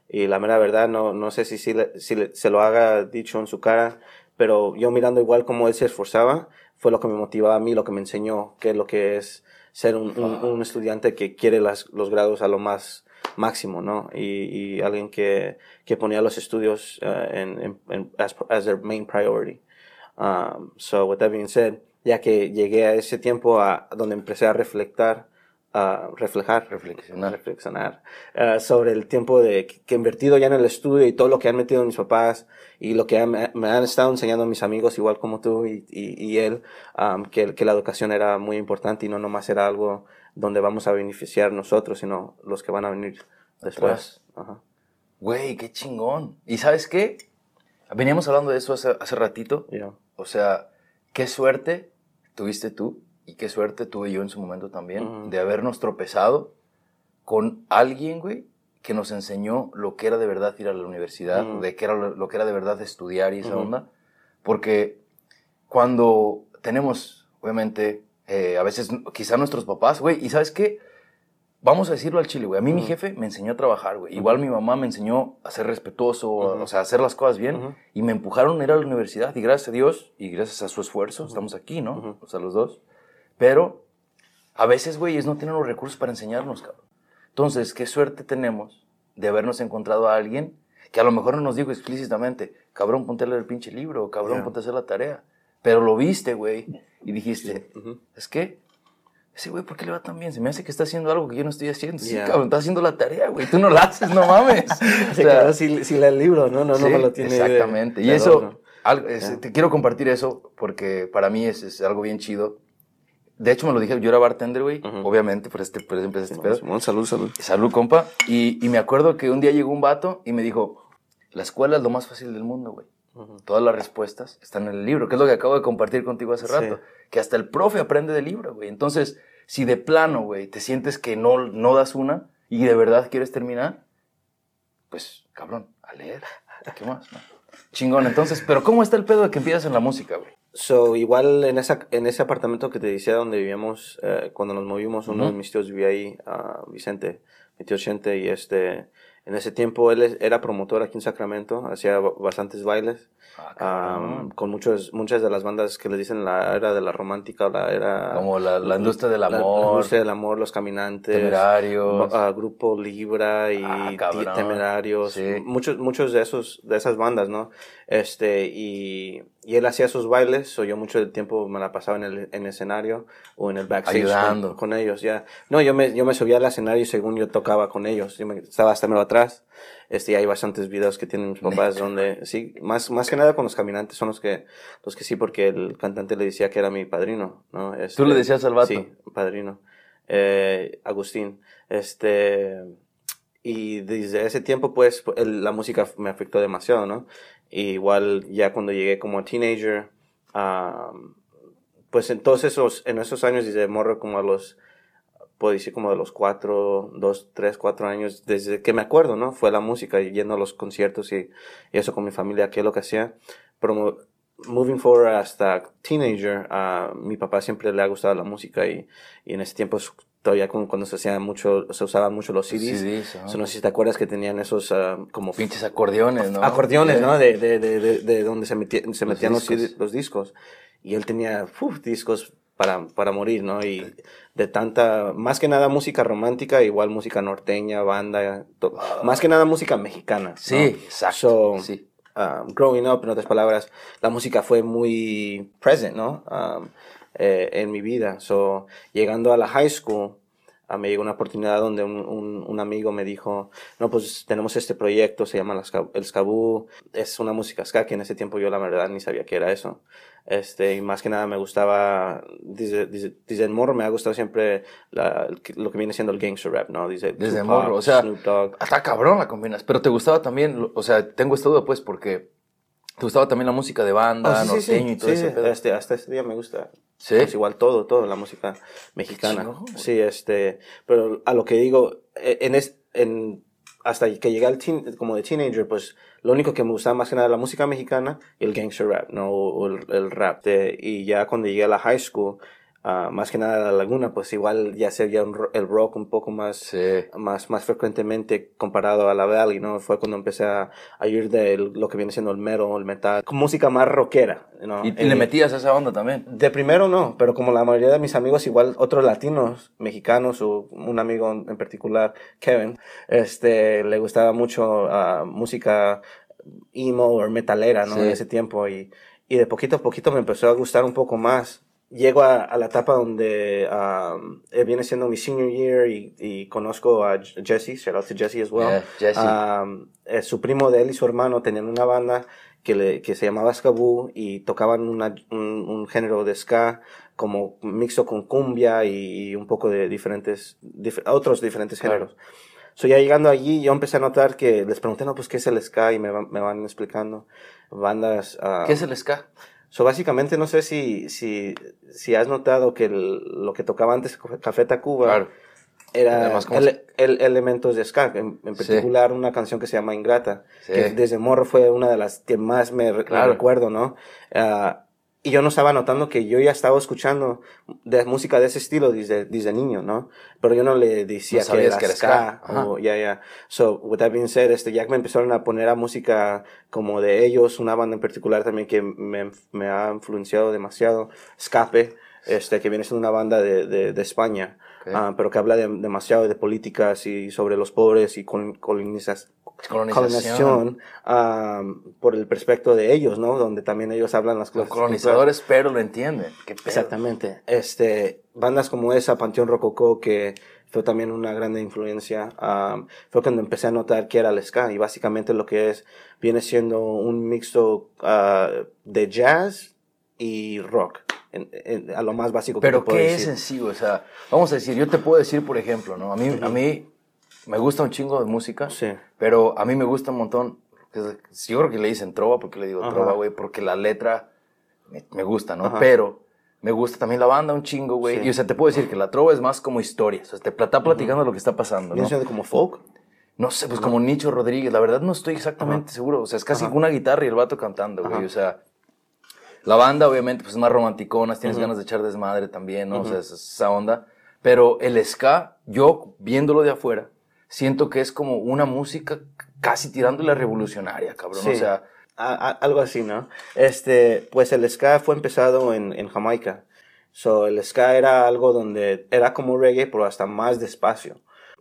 Y, y la mera verdad, no, no sé si, si, si se lo haga dicho en su cara, pero yo mirando igual cómo él se esforzaba, fue lo que me motivaba a mí, lo que me enseñó, qué es lo que es ser un, un, un estudiante que quiere las, los grados a lo más máximo, ¿no? Y, y alguien que, que ponía los estudios uh, en, en, en- as, as their main priority. Um, so, with that being said, ya que llegué a ese tiempo a donde empecé a reflectar, a reflejar, Reflexionar. reflexionar uh, sobre el tiempo de que, que he invertido ya en el estudio y todo lo que han metido mis papás y lo que han- me han estado enseñando mis amigos igual como tú y, y, y él um, que, que la educación era muy importante y no nomás era algo donde vamos a beneficiar nosotros sino los que van a venir después Ajá. Güey, qué chingón. ¿Y sabes qué? Veníamos hablando de eso hace, hace ratito. Yeah. O sea, qué suerte tuviste tú y qué suerte tuve yo en su momento también Ujú. de habernos tropezado con alguien, güey, que nos enseñó lo que era de verdad ir a la universidad, Ujú. de qué era lo, lo que era de verdad estudiar y esa Ujú. onda. Porque cuando tenemos, obviamente, eh, a veces quizá nuestros papás, güey, y sabes qué, vamos a decirlo al chile, güey. A mí mi jefe me enseñó a trabajar, güey. Igual mi mamá me enseñó a ser respetuoso, o sea, a hacer las cosas bien. Y me empujaron a ir a la universidad. Y gracias a Dios y gracias a su esfuerzo estamos aquí, ¿no? O sea, los dos. Pero a veces, güey, ellos no tienen los recursos para enseñarnos, cabrón. Entonces, qué suerte tenemos de habernos encontrado a alguien que a lo mejor no nos dijo explícitamente, cabrón, ponte a leer el pinche libro, cabrón, Ya. ponte a hacer la tarea. Pero lo viste, güey, y dijiste, es que ese güey, ¿por qué le va tan bien? Se me hace que está haciendo algo que yo no estoy haciendo. Sí, Ya. cabrón, está haciendo la tarea, güey. Tú no la haces, no mames. O Sí, sea, claro, si, si lee el libro, no, no, no sí, me lo tiene de- Exactamente. de y eso, algo- es- Ya. te quiero compartir eso porque para mí es, es algo bien chido. De hecho me lo dije, yo era bartender, güey, obviamente, por este, por empecé este pedo. Simón, salud, salud. Salud, compa. Y, y me acuerdo que un día llegó un vato y me dijo, la escuela es lo más fácil del mundo, güey. Todas las respuestas están en el libro, que es lo que acabo de compartir contigo hace Sí. rato. Que hasta el profe aprende del libro, güey. Entonces, si de plano, güey, te sientes que no, no das una y de verdad quieres terminar, pues, cabrón, a leer. ¿Qué más? no? Chingón, entonces, pero ¿cómo está el pedo de que empiezas en la música, güey? So, igual en, esa, en ese apartamento que te decía donde vivíamos, eh, cuando nos movimos, uno de mis tíos vivía ahí, ah, Vicente, mi tío Chente, y este, en ese tiempo él era promotor aquí en Sacramento, hacía ba- bastantes bailes, Ah, cabrón. con muchos, muchas de las bandas que les dicen la era de la romántica, la era... Como la, la industria del la- la amor, industria del amor, los caminantes, temerarios. ah, Grupo Libra y Ah. Temerarios, Sí. muchos, muchos de esos, de esas bandas, ¿no? Este, y, y él hacía sus bailes, o yo mucho del tiempo me la pasaba en el, en el escenario o en el backstage con- Ayudando. Con, ellos, ya. No, yo me, yo me subía al escenario según yo tocaba con ellos, yo me, estaba hasta medio atrás, este, y hay bastantes videos que tienen mis papás donde, sí, más, más que nada con los caminantes son los que, los que sí, porque el cantante le decía que era mi padrino, ¿no? Este, ¿Tú le decías al vato? Sí, padrino. Eh, Agustín. Este, y desde ese tiempo, pues, la música me afectó demasiado, ¿no? Y igual ya cuando llegué como teenager, pues en todos esos, en esos años, desde morro como a los, puedo decir como de los cuatro, dos, tres, cuatro años, desde que me acuerdo, ¿no? Fue la música, yendo a los conciertos y, y eso con mi familia, que es lo que hacía. Moving forward hasta teenager, a mi papá siempre le ha gustado la música y, y en ese tiempo todavía cu- cuando se hacía mucho, se usaban mucho los CDs. CDs. So, no sé si te acuerdas que tenían esos ah, como Pinches acordeones, ¿no? acordeones, Sí. ¿no? De, de, de, de, de donde se, metía- se Los metían los, discos. CD los discos. Y él tenía uf, discos para, para morir, ¿no? Y de tanta, más que nada música romántica, igual música norteña, banda, to- más que nada música mexicana. ¿no? Sí, exacto. So, sí. Um, growing up, en otras palabras, la música fue muy present, ¿no? Um, eh, en mi vida. So, llegando a la high school, ah, me llegó una oportunidad donde un, un, un amigo me dijo, no, pues tenemos este proyecto, se llama el Skaboo, es una música ska, que en ese tiempo yo la verdad ni sabía qué era eso. Este, y más que nada me gustaba, dice, dice, desde el morro me ha gustado siempre la- lo que viene siendo el gangster rap, ¿no? Dice, Desde Tupac, morro, o sea, Snoop Dogg. Hasta cabrón la combinas. Pero te gustaba también, o sea, tengo esta duda pues porque te gustaba también la música de banda, Oh, sí, norteño sí, y todo sí, ese pedo. este, hasta este día me gusta. Sí. Pues igual todo, todo, la música mexicana. güey. Sí, este, pero a lo que digo, eh, en, es, en hasta que llegué al teen, como de teenager, pues lo único que me gustaba más que nada la música mexicana el gangster rap, ¿no? O, o el, el rap. De- y ya cuando llegué a la high school, ah, más que nada la laguna, pues igual ya sería un el rock un poco más, Sí. más, más frecuentemente comparado a la Valley, ¿no? Fue cuando empecé a, a ir de lo que viene siendo el metal, el metal, con música más rockera, ¿no? Y, y le metías a esa onda también. de primero no, pero como la mayoría de mis amigos, igual otros latinos, mexicanos, o un amigo en particular, Kevin, este, le gustaba mucho ah, música emo o metalera, ¿no? Sí. En ese tiempo y, y de poquito a poquito me empezó a gustar un poco más. Llego a, a la etapa donde um, eh, viene siendo mi senior year y, y conozco a Jesse, shout out to Jesse as well. Yeah, Jesse. Um, eh, su primo de él y su hermano tenían una banda que, le, que se llamaba Skaboo y tocaban una, un, un género de ska como mixto con cumbia y, y un poco de diferentes, dif- otros diferentes Claro. géneros. So ya llegando allí, yo empecé a notar que les pregunté, no, pues, ¿qué es el ska? Y me, van- me van explicando bandas. ah, ¿Qué es el ska? So, básicamente, no sé si, si, si has notado que el- lo que tocaba antes Café Tacuba Claro. era el, el- elementos de ska, en, en Sí. particular una canción que se llama Ingrata, Sí. que desde morro fue una de las que más me, me recuerdo, ¿no? Ah, y yo no estaba notando que yo ya estaba escuchando de música de ese estilo desde, desde niño, ¿no? Pero yo no le decía No que era que ska, o ya, ya. So, with that being said, este, ya que me empezaron a poner a música como de ellos, una banda en particular también que me, me ha influenciado demasiado, Escape, este, que viene siendo una banda de, de, de España, Ok. ah, pero que habla de- demasiado de políticas y sobre los pobres y colon- colonizas, Colonización. colonización, ah, por el perspecto de ellos, ¿no? Donde también ellos hablan las Los cosas. colonizadores, pero lo entienden. Qué pedo. Exactamente. Este, bandas como esa, Panteón Rococó, que fue también una grande influencia, am, fue cuando empecé a notar que era el ska y básicamente lo que es, viene siendo un mixto ah, de jazz y rock en- en- a lo más básico que Pero te puedo ¿qué es decir. en sí? O sea, vamos a decir, yo te puedo decir, por ejemplo, ¿no? A mí, a mí me gusta un chingo de música, Sí. pero a mí me gusta un montón. que es- Yo creo que le dicen trova, porque le digo Ajá. trova, güey, porque la letra me, me gusta, ¿no? Ajá. Pero me gusta también la banda un chingo, güey. Sí. Y o sea, te puedo decir que la trova es más como historia. O sea, te está platicando lo que está pasando, ¿no? ¿Viene siendo como folk? No sé, pues como Nicho Rodríguez, la verdad no estoy exactamente seguro. O sea, es casi una guitarra y el vato cantando, güey. O sea, la banda obviamente pues es más romanticona, tienes ganas de echar desmadre también, ¿no? O sea, es esa onda. Pero el ska, yo viéndolo de afuera, siento que es como una música casi tirándole a revolucionaria, cabrón. Sí. O sea, A- a- algo así, ¿no? Este, pues el ska fue empezado en, en Jamaica. So, el ska era algo donde era como reggae, pero hasta más despacio.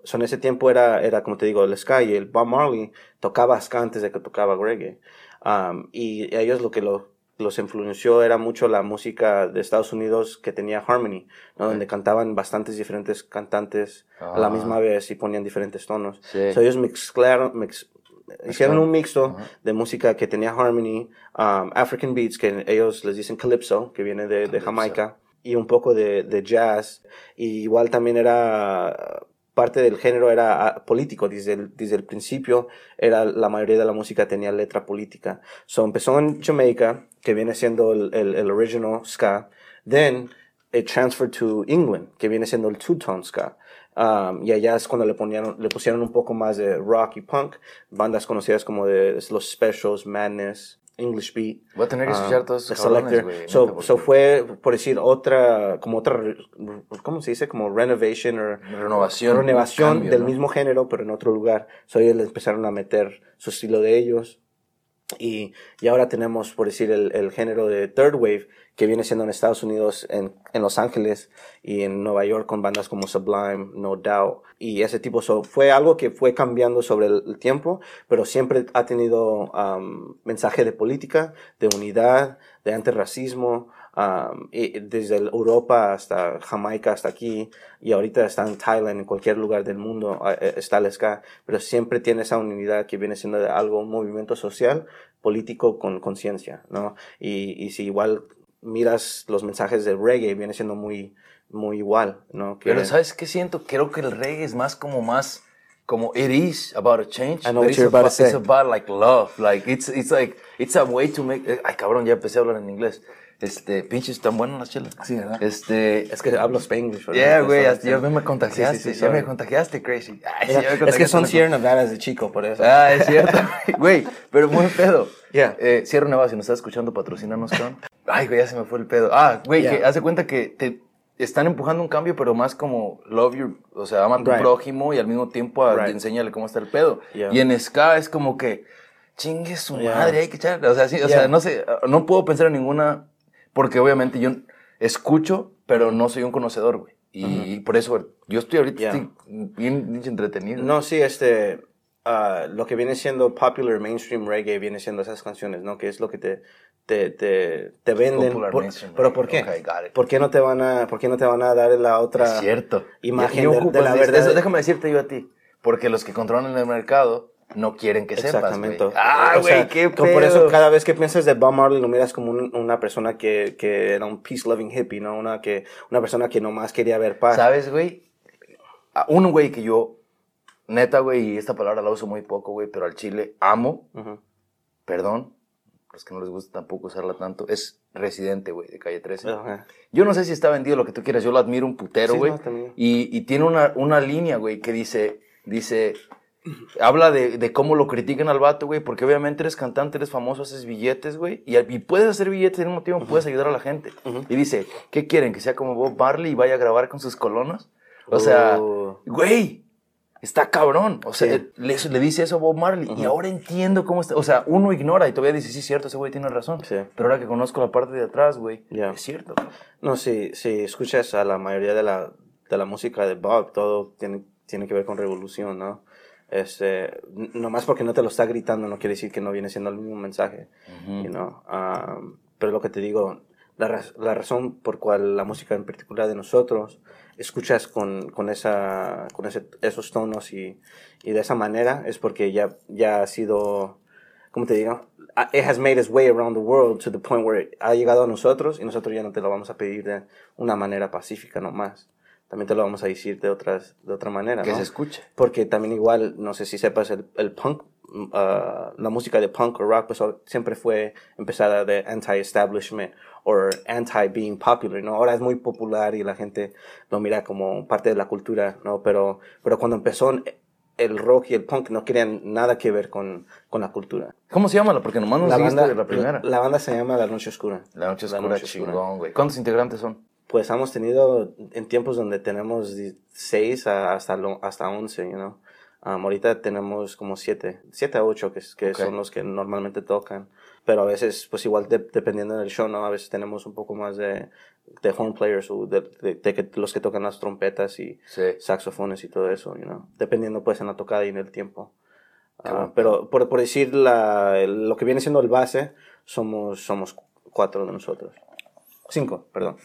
So, en ese tiempo era, era, como te digo, el ska y el Bob Marley tocaba ska antes de que tocaba reggae. Um, y ellos lo que lo- los influenció era mucho la música de Estados Unidos que tenía Harmony, ¿no? Donde cantaban bastantes diferentes cantantes a la Ah. misma vez y ponían diferentes tonos. Sí. So, ellos mezclaron, mix- hicieron un mixto de música que tenía harmony, um, African beats, que ellos les dicen calypso, que viene de, de. Jamaica, y un poco de, de jazz. Y igual también era, parte del género era ah, político, desde el, desde el principio era, la mayoría de la música tenía letra política. So empezó en Jamaica, que viene siendo el, el, el original ska, then it transferred to England, que viene siendo el two-tone ska. Um, y allá es cuando le, ponían, le pusieron un poco más de rock y punk, bandas conocidas como de los Specials, Madness, English Beat. Voy a tener que escuchar todos The esos Selector. So, so fue, por decir, otra, como otra, ¿cómo se dice? Como renovation o Renovación, renovación cambio, del ¿no? mismo género, pero en otro lugar. So ellos le empezaron a meter su estilo de ellos. Y, y ahora tenemos, por decir, el, el género de Third Wave, que viene siendo en Estados Unidos, en, en Los Ángeles y en Nueva York con bandas como Sublime, No Doubt y ese tipo. Fue algo que fue cambiando sobre el, el tiempo, pero siempre ha tenido um, mensaje de política, de unidad, de antirracismo, um, y desde Europa hasta Jamaica, hasta aquí, y ahorita está en Thailand, en cualquier lugar del mundo eh, está el ska, pero siempre tiene esa unidad que viene siendo de algo, un movimiento social, político con conciencia, ¿no? Y, y si igual miras los mensajes del reggae, viene siendo muy, muy igual, ¿no? Que- Pero ¿sabes qué siento? Creo que el reggae es más como más como it is about a change. I know what it's you're about to about, say. It's about like love, like it's it's like it's a way to make. eh, Ay cabrón, ya empecé a hablar en inglés. Este, pinches, tan buenas las chelas. Sí, ¿verdad? Este, Es que hablo Spanglish. ¿verdad? yeah, güey, ya me contagiaste, Sí, sí, sí, ya me contagiaste, crazy. Ay, es que son Sierra Nevada de chico, por eso. Ah, es cierto. Güey, pero buen pedo. Yeah. Eh, Sierra Nevada, si nos estás escuchando, patrocínanos, cabrón. Ay, güey, ya se me fue el pedo. Ah, güey, Yeah. que hace cuenta que te están empujando un cambio, pero más como love your, o sea, ama a tu Right. prójimo y al mismo tiempo a- Right. enséñale cómo está el pedo. Y en ska es como que, chingue su madre, hay que echar. O sea, sí, o sea, no sé, no puedo pensar en ninguna, porque obviamente yo escucho, pero no soy un conocedor, güey. Y por eso yo estoy ahorita Yeah. estoy bien, bien entretenido. No, sí, este, ah, lo que viene siendo popular mainstream reggae viene siendo esas canciones, ¿no? Que es lo que te, te, te, te venden. Popular Por- mainstream pero. ¿por qué? ¿Por qué no te van a, por qué no te van a dar la otra Es cierto. imagen Y- y de- la de- verdad? eso déjame decirte yo a ti. Porque los que controlan el mercado no quieren que sepas, Exactamente. Ah, güey, qué como Por eso pedo. cada vez que piensas de Bob Marley lo miras como un- una persona que, que era un peace loving hippie, ¿no? Una que una persona que nomás quería ver paz. ¿Sabes, güey? Un güey que yo, neta, güey, y esta palabra la uso muy poco, güey, pero al chile amo, Ujú. perdón, los que no les gusta tampoco usarla tanto, es residente, güey, de calle 13. Ajá. Yo no sé si está vendido lo que tú quieras, yo lo admiro un putero, Sí, güey. no, también. y, y tiene una, una línea, güey, que dice, dice, habla de, de cómo lo critican al vato, güey, porque obviamente eres cantante, eres famoso, haces billetes, güey, y, y puedes hacer billetes y al mismo tiempo puedes ayudar a la gente. Y dice, ¿qué quieren? ¿Que sea como Bob Marley y vaya a grabar con sus colonos? O sea, Oh. güey, está cabrón. O sea, Sí. le, le dice eso a Bob Marley y ahora entiendo cómo está. O sea, uno ignora y todavía dice, sí, cierto, ese güey tiene razón. Sí. Pero ahora que conozco la parte de atrás, güey, es cierto. No, si, si escuchas a la mayoría de la, de la música de Bob, todo tiene, tiene que ver con revolución, ¿no? Este, nomás porque no te lo está gritando no quiere decir que no viene siendo el mismo mensaje, you know? Um, pero lo que te digo, la, raz- la razón por cual la música en particular de nosotros escuchas con, con, esa, con ese, esos tonos y, y de esa manera es porque ya, ya ha sido, ¿cómo te digo? uh, it has made its way around the world to the point where ha llegado a nosotros y nosotros ya no te lo vamos a pedir de una manera pacífica nomás. También te lo vamos a decir de otras de otra manera, Que ¿no? se escuche. Porque también igual, no sé si sepas, el, el punk, uh, la música de punk o rock, pues siempre fue empezada de anti-establishment o anti-being popular, ¿no? Ahora es muy popular y la gente lo mira como parte de la cultura, ¿no? Pero, pero cuando empezó el rock y el punk no querían nada que ver con, con la cultura. ¿Cómo se llama? Porque nomás nos La banda, de la primera. la banda se llama La Noche Oscura. La noche La oscura, Noche Oscura. chingón, güey. ¿Cuántos integrantes son? Pues hemos tenido en tiempos donde tenemos 6 hasta, lo- hasta 11, you know. Um, ahorita tenemos como 7, 7 a 8 que, que Ok. son los que normalmente tocan. Pero a veces, pues igual de- dependiendo del show, ¿no? A veces tenemos un poco más de, de horn players o de, de- los que tocan las trompetas y Sí. saxofones y todo eso, you know. Dependiendo pues en la tocada y en el tiempo. Bueno. pero por, por decir la, lo que viene siendo el base, somos, somos cuatro de nosotros. Cinco, perdón.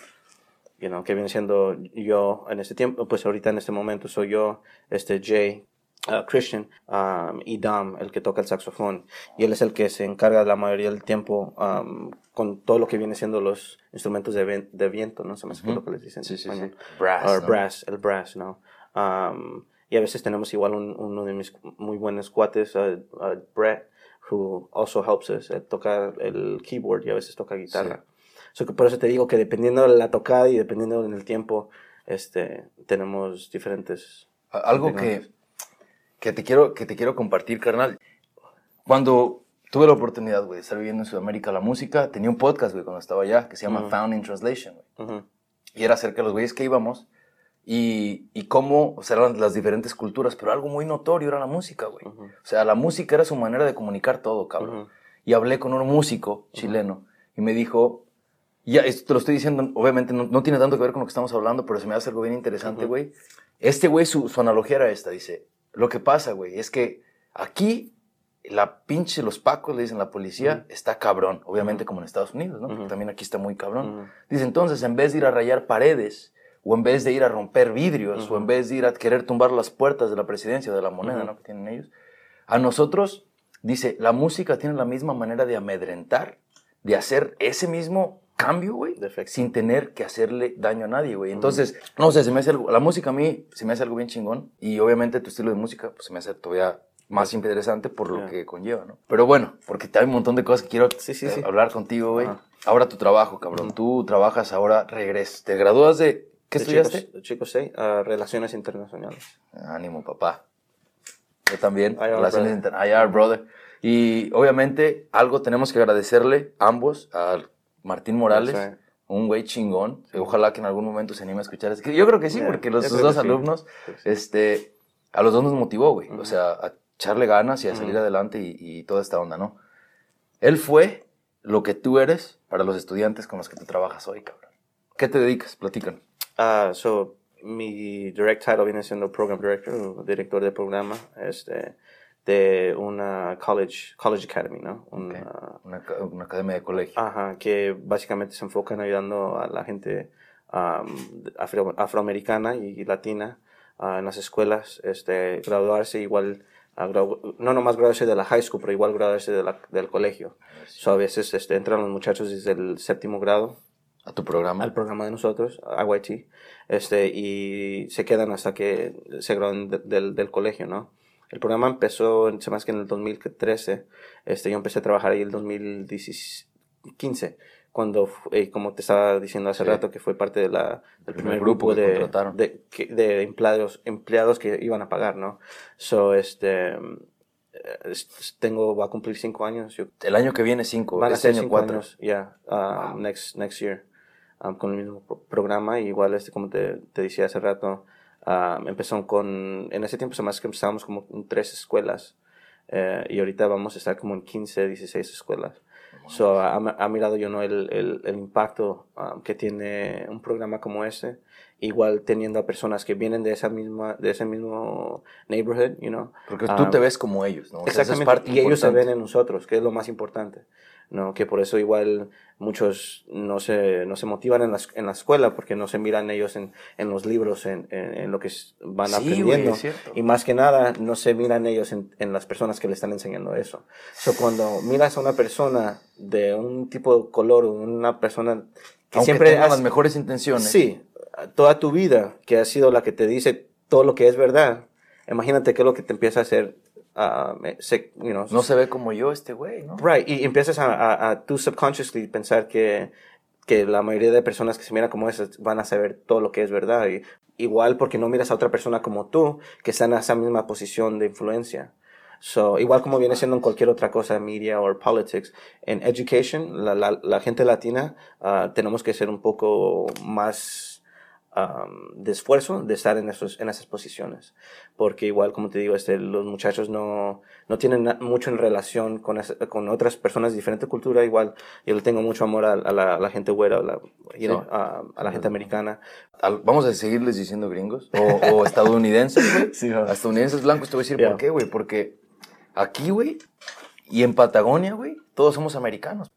You know, que viene siendo yo en este tiempo, pues ahorita en este momento soy yo, este Jay, uh, Christian um, y Dom, el que toca el saxofón. Y él es el que se encarga la mayoría del tiempo um, con todo lo que viene siendo los instrumentos de, de viento, ¿no? Se me hace que es lo que les dicen. en Sí, sí, sí. español. Brass, Or ¿no? brass, el brass, ¿no? Um, y a veces tenemos igual un- uno de mis muy buenos cuates, uh, uh, Brett, who also helps us, él toca el keyboard y a veces toca guitarra. So que por eso te digo que dependiendo de la tocada y dependiendo en el tiempo, este, tenemos diferentes... Algo que, que, te quiero, que te quiero compartir, carnal. Cuando tuve la oportunidad, güey, de estar viviendo en Sudamérica la música, tenía un podcast, güey, cuando estaba allá, que se llama Ujú. Found in Translation, güey. Ujú, Y era acerca de los güeyes que íbamos y, y cómo, o sea, eran las diferentes culturas, pero algo muy notorio era la música, güey. ujú, O sea, la música era su manera de comunicar todo, cabrón. Y hablé con un músico chileno y me dijo, ya, esto te lo estoy diciendo, obviamente no, no tiene tanto que ver con lo que estamos hablando, pero se me hace algo bien interesante, güey. Este güey, su, su analogía era esta, dice, lo que pasa, güey, es que aquí la pinche, los pacos, le dicen la policía, está cabrón, obviamente como en Estados Unidos, ¿no? Porque también aquí está muy cabrón. Dice, entonces, en vez de ir a rayar paredes, o en vez de ir a romper vidrios, o en vez de ir a querer tumbar las puertas de la presidencia de la moneda. ¿no? Que tienen ellos, a nosotros, dice, la música tiene la misma manera de amedrentar, de hacer ese mismo cambio, güey, sin tener que hacerle daño a nadie, güey. Entonces, no sé, se me hace algo, la música a mí se me hace algo bien chingón, y obviamente tu estilo de música, pues se me hace todavía más interesante por lo que conlleva, ¿no? Pero bueno, porque hay un montón de cosas que quiero Sí, sí, eh, sí. hablar contigo, güey. Ahora tu trabajo, cabrón. Tú trabajas ahora, regres. ¿Te gradúas de qué De estudiaste? Chicos, chicos sí, ah, Relaciones Internacionales. Ánimo, papá. Yo también. IR, Relaciones brother. inter- IR, brother. Y obviamente algo tenemos que agradecerle ambos a Martín Morales, un güey chingón. Ojalá que en algún momento se anime a escuchar. Es que yo creo que sí, Yeah, porque los dos que sí. alumnos, que sí. este, a los dos nos motivó, güey. O Ujú. sea, a echarle ganas y a salir Ujú. adelante y, y toda esta onda, ¿no? Él fue lo que tú eres para los estudiantes con los que tú trabajas hoy, cabrón. ¿Qué te dedicas? Platican. Ah, so, mi direct title viene siendo Program Director, o director de programa, este, de una college, college academy, ¿no? Una- Una, ca- una academia de colegio. Ajá, que básicamente se enfoca en ayudando a la gente am, afro- afroamericana y latina ah, en las escuelas, este, graduarse igual, a gradu- no nomás graduarse de la high school, pero igual graduarse de la- del colegio. So, a veces este, entran los muchachos desde el séptimo grado A tu programa. al programa de nosotros, IYT, este, y se quedan hasta que se gradúan de- del, del colegio, ¿no? El programa empezó, en- se más que en el 2013, este, yo empecé a trabajar ahí en el 2015, cuando, eh, como te estaba diciendo hace Sí. rato, que fue parte de la, del primer primer grupo de, de, que- de empleados, empleados que iban a pagar, ¿no? So, este, eh, tengo, va a cumplir cinco años, yo El año que viene, cinco. Van a este ser año, cinco cuatro. ya, um, next, next year, um, con el mismo pro- programa. Y igual, este, como te, te decía hace rato, um, empezó con, en ese tiempo más que empezábamos como en tres escuelas. eh, y ahorita vamos a estar como en 15, 16 escuelas. So, ha, ha mirado yo no el, el, el impacto um, que tiene un programa como este, igual teniendo a personas que vienen de esa misma, de ese mismo neighborhood, you know. Porque tú um, te ves como ellos, ¿no? O sea, eso es Exactamente. parte y ellos se importante. ven en nosotros, que es lo más importante. ¿No? Que por eso igual muchos no se, no se motivan en la, en la escuela porque no se miran ellos en, en los libros, en, en, lo que van aprendiendo. y más que nada, no se miran ellos en, en, las personas que le están enseñando eso. So, cuando miras a una persona de un tipo de color, una persona que siempre tenga las mejores intenciones. Sí, toda tu vida, que ha sido la que te dice todo lo que es verdad, imagínate qué es lo que te empieza a hacer Uh, you know, no se ve como yo este güey, ¿no? Right, y empiezas a, a, a tú subconsciously pensar que, que la mayoría de personas que se miran como esas van a saber todo lo que es verdad. Y, igual porque no miras a otra persona como tú que está en esa misma posición de influencia. So, igual como viene siendo en cualquier otra cosa, media o politics, en education, la, la, la gente latina, uh, tenemos que ser un poco más de esfuerzo de estar en, esos, en esas posiciones. Porque igual, como te digo, este, los muchachos no, no tienen mucho en relación con, con otras personas de diferente cultura. Igual, yo le tengo mucho amor a, la, gente güera, a la, a, la gente americana. Vamos a seguirles diciendo gringos o, estadounidenses, sí, estadounidenses blancos. Te voy a decir por qué, güey. Porque aquí, güey, y en Patagonia, güey, todos somos americanos.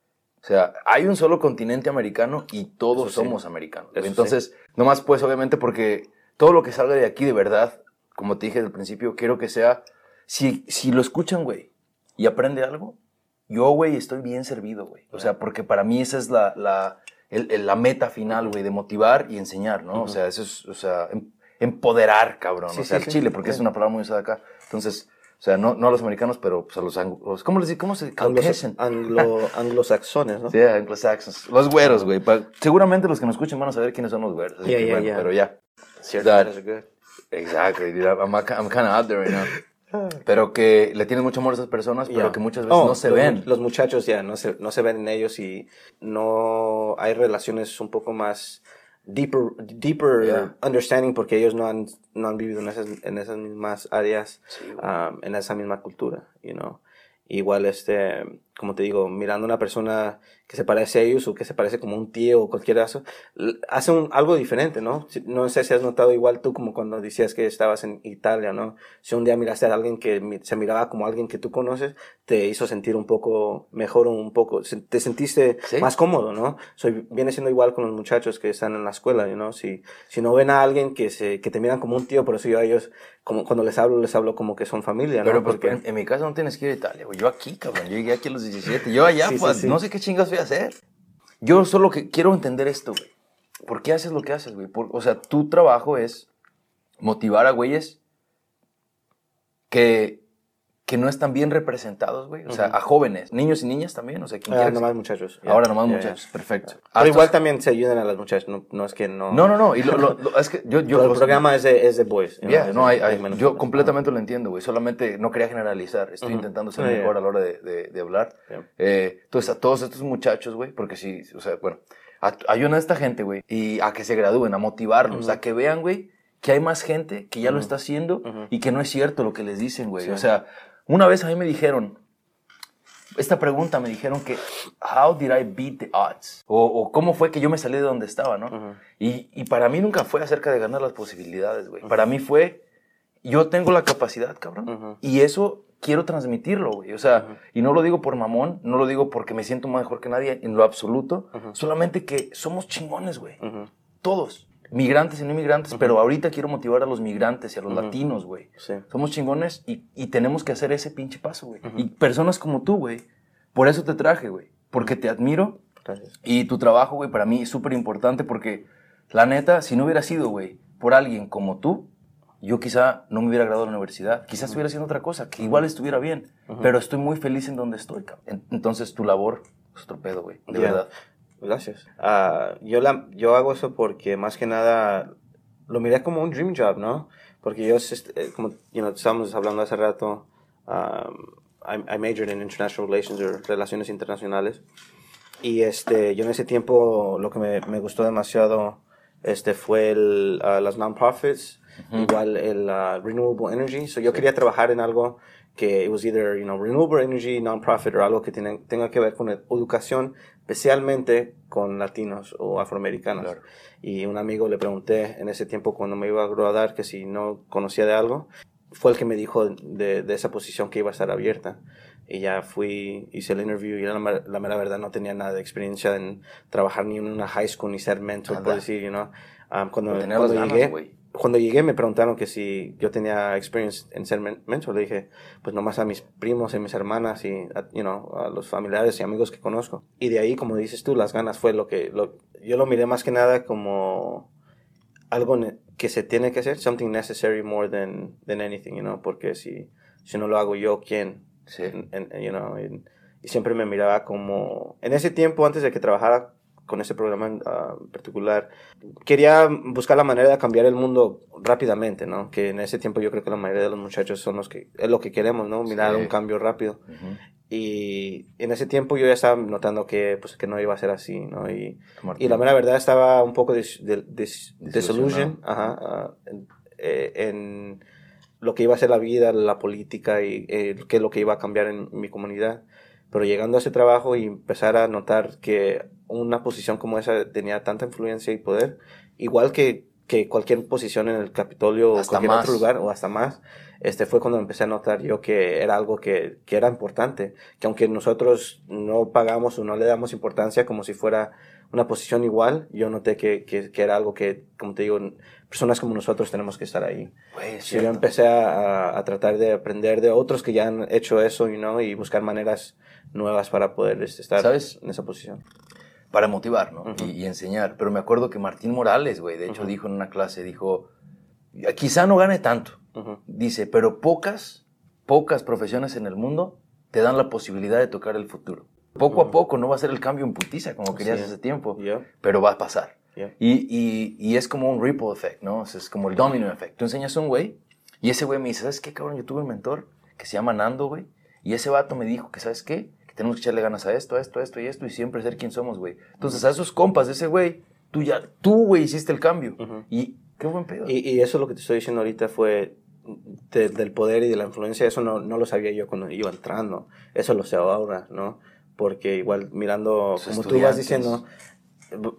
O sea, hay un solo continente americano y todos somos americanos. Entonces, nomás pues obviamente porque todo lo que salga de aquí de verdad, como te dije al principio, quiero que sea, si, si lo escuchan, güey, y aprende algo, yo, güey, estoy bien servido, güey. O sea, porque para mí esa es la, la, la meta final, güey, de motivar y enseñar, ¿no? O sea, eso es, o sea, em, empoderar, cabrón. o sea, el chile, porque es una palabra muy usada acá. Entonces, o sea, no, no a los americanos, pero pues a los, anglos, ¿cómo les ¿Cómo se Anglo, anglosaxones, ¿no? Sí, anglosaxones. Los güeros, güey. Seguramente los que nos escuchen van a saber quiénes son los güeros. Yeah, yeah, yeah. Pero ya. Cierto. Exactly, dude. I'm, I'm kind of out there right now. Pero que le tienen mucho amor a esas personas, pero que muchas veces oh, no se ven. Los muchachos ya no se, no se ven en ellos y no hay relaciones un poco más deeper, deeper understanding porque ellos no han, no han vivido en esas, en esas mismas áreas, um, en esa misma cultura, you know. Igual, este, como te digo, mirando a una persona que se parece a ellos o que se parece como un tío o cualquier caso, hace un, algo diferente, ¿no? No sé si has notado igual tú como cuando decías que estabas en Italia, ¿no? Si un día miraste a alguien que se miraba como alguien que tú conoces, te hizo sentir un poco mejor o un poco, te sentiste más cómodo, ¿no? Soy, viene siendo igual con los muchachos que están en la escuela, ¿no? Si, si no ven a alguien que, se, que te miran como un tío, por eso yo a ellos, como cuando les hablo, les hablo como que son familia, ¿no? Pero pues, porque en, mi caso no tienes que ir a Italia, Yo aquí, cabrón, yo llegué aquí a los 17, yo allá, pues, no sé qué chingas voy a hacer. Yo solo que quiero entender esto, güey. ¿Por qué haces lo que haces, güey? o sea, tu trabajo es motivar a güeyes que, que no están bien representados, güey. O sea, a jóvenes, niños y niñas también. O sea, ¿quién Ahora nomás muchachos. Ahora nomás muchachos, perfecto. Pero igual también se ayudan a las muchachas, no, es que no... No, no, no. Y lo, es que yo, yo el programa es de, es de boys. no, hay, yo completamente lo entiendo, güey. Solamente no quería generalizar. Estoy intentando ser mejor a la hora de, de, hablar. Eh, entonces, a todos estos muchachos, güey, porque sí, o sea, bueno, ayudan a esta gente, güey, y a que se gradúen, a motivarlos, a que vean, güey, que hay más gente que ya lo está haciendo y que no es cierto lo que les dicen, güey. O sea, una vez a mí me dijeron, esta pregunta me dijeron que, how did I beat the odds? O, cómo fue que yo me salí de donde estaba, ¿no? y, y, para mí nunca fue acerca de ganar las posibilidades, güey. Para mí fue, yo tengo la capacidad, cabrón. Y eso quiero transmitirlo, güey. O sea, y no lo digo por mamón, no lo digo porque me siento mejor que nadie en lo absoluto. Solamente que somos chingones, güey. Todos migrantes y no migrantes, pero ahorita quiero motivar a los migrantes y a los latinos, güey. Somos chingones y, y, tenemos que hacer ese pinche paso, güey. Y personas como tú, güey. Por eso te traje, güey. Porque te admiro. Y tu trabajo, güey, para mí es súper importante porque, la neta, si no hubiera sido, güey, por alguien como tú, yo quizá no me hubiera graduado de la universidad. Quizás estuviera haciendo otra cosa, que igual estuviera bien. Pero estoy muy feliz en donde estoy, cabrón. Entonces, tu labor es otro pedo, güey. De verdad. Gracias. Uh, yo, la, yo hago eso porque más que nada lo miré como un dream job, ¿no? Porque yo, eh, como you know, estábamos hablando hace rato, um, I, I, majored in international relations o relaciones internacionales. Y este, yo en ese tiempo lo que me, me gustó demasiado este, fue el, uh, las non-profits, igual el uh, renewable energy. So yo quería trabajar en algo que it was either, you know, renewable energy, non-profit o algo que tiene, tenga que ver con educación especialmente con latinos o afroamericanos. Y un amigo le pregunté en ese tiempo cuando me iba a graduar que si no conocía de algo, fue el que me dijo de, de esa posición que iba a estar abierta. Y ya fui, hice el interview y la, la mera verdad no tenía nada de experiencia en trabajar ni en una high school ni ser mentor, por Nada. decir, you know. Um, cuando, cuando ganas, llegué. Cuando llegué me preguntaron que si yo tenía experience en ser men- mentor. Le dije, pues nomás a mis primos y mis hermanas y, a, you know, a los familiares y amigos que conozco. Y de ahí, como dices tú, las ganas fue lo que, lo, yo lo miré más que nada como algo que se tiene que hacer, something necessary more than, than anything, you know, porque si, si no lo hago yo, ¿quién? Sí. En- en- you know, en- y siempre me miraba como, en ese tiempo, antes de que trabajara con ese programa en ah, particular, quería buscar la manera de cambiar el mundo rápidamente, ¿no? Que en ese tiempo yo creo que la mayoría de los muchachos son los que, es lo que queremos, ¿no? Mirar Sí. un cambio rápido. Ujú. Y en ese tiempo yo ya estaba notando que, pues, que no iba a ser así, ¿no? Y, y la mera verdad estaba un poco dis, de- dis- disillusion, ajá, ah, en, eh, en lo que iba a ser la vida, la política y eh, qué es lo que iba a cambiar en mi comunidad. Pero llegando a ese trabajo y empezar a notar que una posición como esa tenía tanta influencia y poder, igual que, que cualquier posición en el Capitolio o cualquier más. otro lugar o hasta más, este fue cuando empecé a notar yo que era algo que, que era importante, que aunque nosotros no pagamos o no le damos importancia como si fuera una posición igual, yo noté que, que, que era algo que, como te digo, personas como nosotros tenemos que estar ahí. Güey, es Sí, yo empecé a, a tratar de aprender de otros que ya han hecho eso you know, y buscar maneras nuevas para poder este, estar ¿Sabes? en esa posición. Para motivar, ¿no? Y, y enseñar. Pero me acuerdo que Martín Morales, güey, de hecho dijo en una clase, dijo, quizá no gane tanto, dice, pero pocas, pocas profesiones en el mundo te dan la posibilidad de tocar el futuro. Poco a poco no va a ser el cambio en putiza como querías Sí. hace tiempo, Yeah, pero va a pasar. yeah. Y, y, y es como un ripple effect, ¿no? O sea, es como el domino effect. Tú enseñas a un güey y ese güey me dice, ¿sabes qué, cabrón? Yo tuve un mentor que se llama Nando, güey. Y ese vato me dijo que, ¿sabes qué? Que tenemos que echarle ganas a esto, a esto, a esto y esto y siempre ser quien somos, güey. Entonces, a esos compas de ese güey, tú ya, tú, güey, hiciste el cambio. Ujú. Y qué buen pedo. Y, y eso lo que te estoy diciendo ahorita fue de- del poder y de la influencia, eso no, no lo sabía yo cuando iba entrando, eso lo sé ahora, ¿no? Porque igual mirando, Los como tú vas diciendo,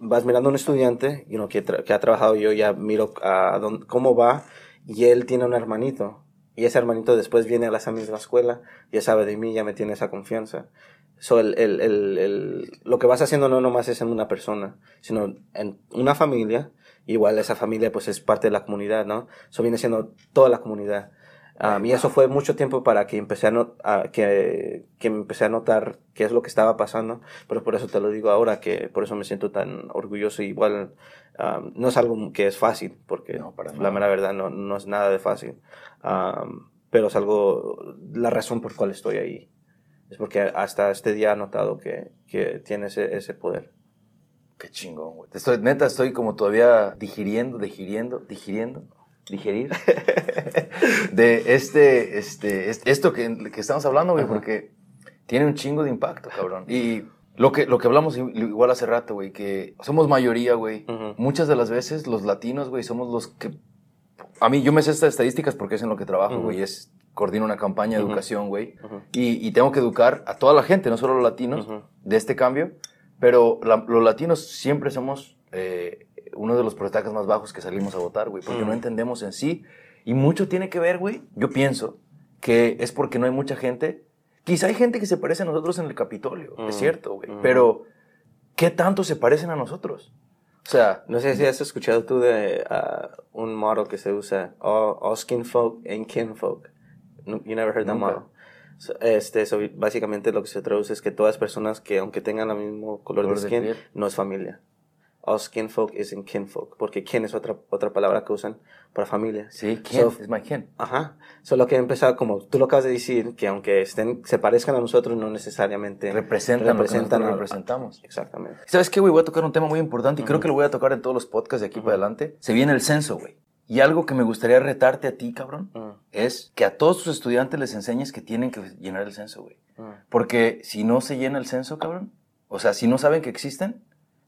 vas mirando a un estudiante you know, que, que ha trabajado, yo ya miro a dónde- cómo va y él tiene un hermanito. Y ese hermanito después viene a esa misma escuela, ya sabe de mí, ya me tiene esa confianza. So, el, el, el- lo que vas haciendo no nomás es en una persona, sino en una familia. Igual esa familia pues es parte de la comunidad, ¿no? Eso viene siendo toda la comunidad. Um, y eso fue mucho tiempo para que empecé a, no- a- que, que empecé a notar qué es lo que estaba pasando. Pero por eso te lo digo ahora, que por eso me siento tan orgulloso. Igual um, no es algo que es fácil, porque No, para la mera verdad no, no es nada de fácil. Um, pero es algo, la razón por cual estoy ahí. Es porque hasta este día he notado que, que tiene ese, ese poder. Qué chingón, güey. Estoy, neta, estoy como todavía digiriendo, digiriendo, digiriendo, digerir de este, este, es- esto que, que estamos hablando, güey, Ajá. porque tiene un chingo de impacto, cabrón. Y lo que, lo que hablamos igual hace rato, güey, que somos mayoría, güey. Ujú. Muchas de las veces los latinos, güey, somos los que... A mí, yo me sé estas estadísticas porque es en lo que trabajo, güey, es coordino una campaña de Ujú. educación, güey. Y, y tengo que educar a toda la gente, no solo los latinos, de este cambio. Pero la- los latinos siempre somos eh, uno de los porcentajes más bajos que salimos a votar, güey, porque Ujú. no entendemos en sí. Y mucho tiene que ver, güey, yo pienso, que es porque no hay mucha gente. Quizá hay gente que se parece a nosotros en el Capitolio, es Ujú. cierto, güey. Ujú. Pero, ¿qué tanto se parecen a nosotros? O sea, No sé si has escuchado tú de ah, un model que se usa, all, all skin folk and kin folk. No- You never heard that Nunca. model. So, este, so, básicamente lo que se traduce es que todas personas que aunque tengan el mismo color, Color de de skin, piel. no es familia. All skin folk is in kin folk, porque kin es otra, otra palabra que usan para familia. sí, ¿quién? So, es my quién. Ajá. Solo que he empezado, como tú lo acabas de decir, que aunque estén, se parezcan a nosotros, no necesariamente Representan, lo que nosotros a- representamos. Exactamente. ¿Sabes qué, güey? Voy a tocar un tema muy importante y creo que lo voy a tocar en todos los podcasts de aquí para adelante. Se viene el censo, güey. Y algo que me gustaría retarte a ti, cabrón, es que a todos tus estudiantes les enseñes que tienen que llenar el censo, güey. Porque si no se llena el censo, cabrón, o sea, si no saben que existen,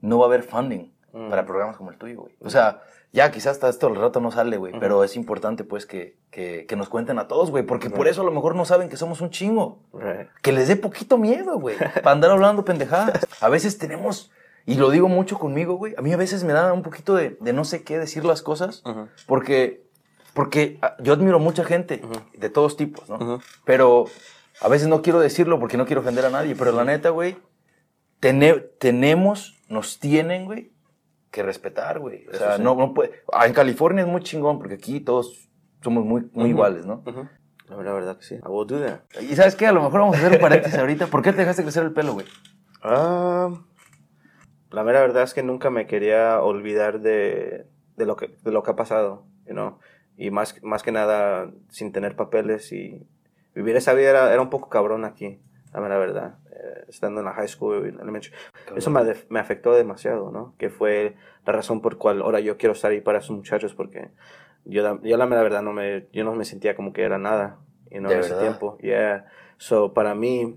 no va a haber funding Mm. para programas como el tuyo, güey. O sea, ya quizás hasta esto al rato no sale, güey, Ujú. pero es importante, pues, que, que, que nos cuenten a todos, güey, porque por eso a lo mejor no saben que somos un chingo. Right. Que les dé poquito miedo, güey, para andar hablando pendejadas. A veces tenemos, y lo digo mucho conmigo, güey, a mí a veces me da un poquito de, de no sé qué decir las cosas, Ujú. porque, porque ah, yo admiro mucha gente Ujú. de todos tipos, ¿no? Ujú. Pero a veces no quiero decirlo porque no quiero ofender a nadie, pero la neta, güey, tene- tenemos, nos tienen, güey, que respetar, güey. O sea, sí. no, no puede. ah, en California es muy chingón porque aquí todos somos muy, muy Ujú. iguales, ¿no? La verdad, la verdad que sí. I will do that. Y sabes qué, a lo mejor vamos a hacer un paréntesis ahorita. ¿Por qué te dejaste crecer el pelo, güey? Ah, la mera verdad es que nunca me quería olvidar de, de, lo, que, de lo que ha pasado, you know? Y más, más que nada, sin tener papeles y vivir esa vida era, era un poco cabrón aquí, la mera verdad. Eh, estando en la high school, en elementary. Eso me, me afectó demasiado, ¿no? Que fue la razón por cual ahora yo quiero estar ahí para esos muchachos porque yo, la- yo la mera verdad no me, yo no me sentía como que era nada, know, ¿De en ese tiempo. Yeah. So, para mí,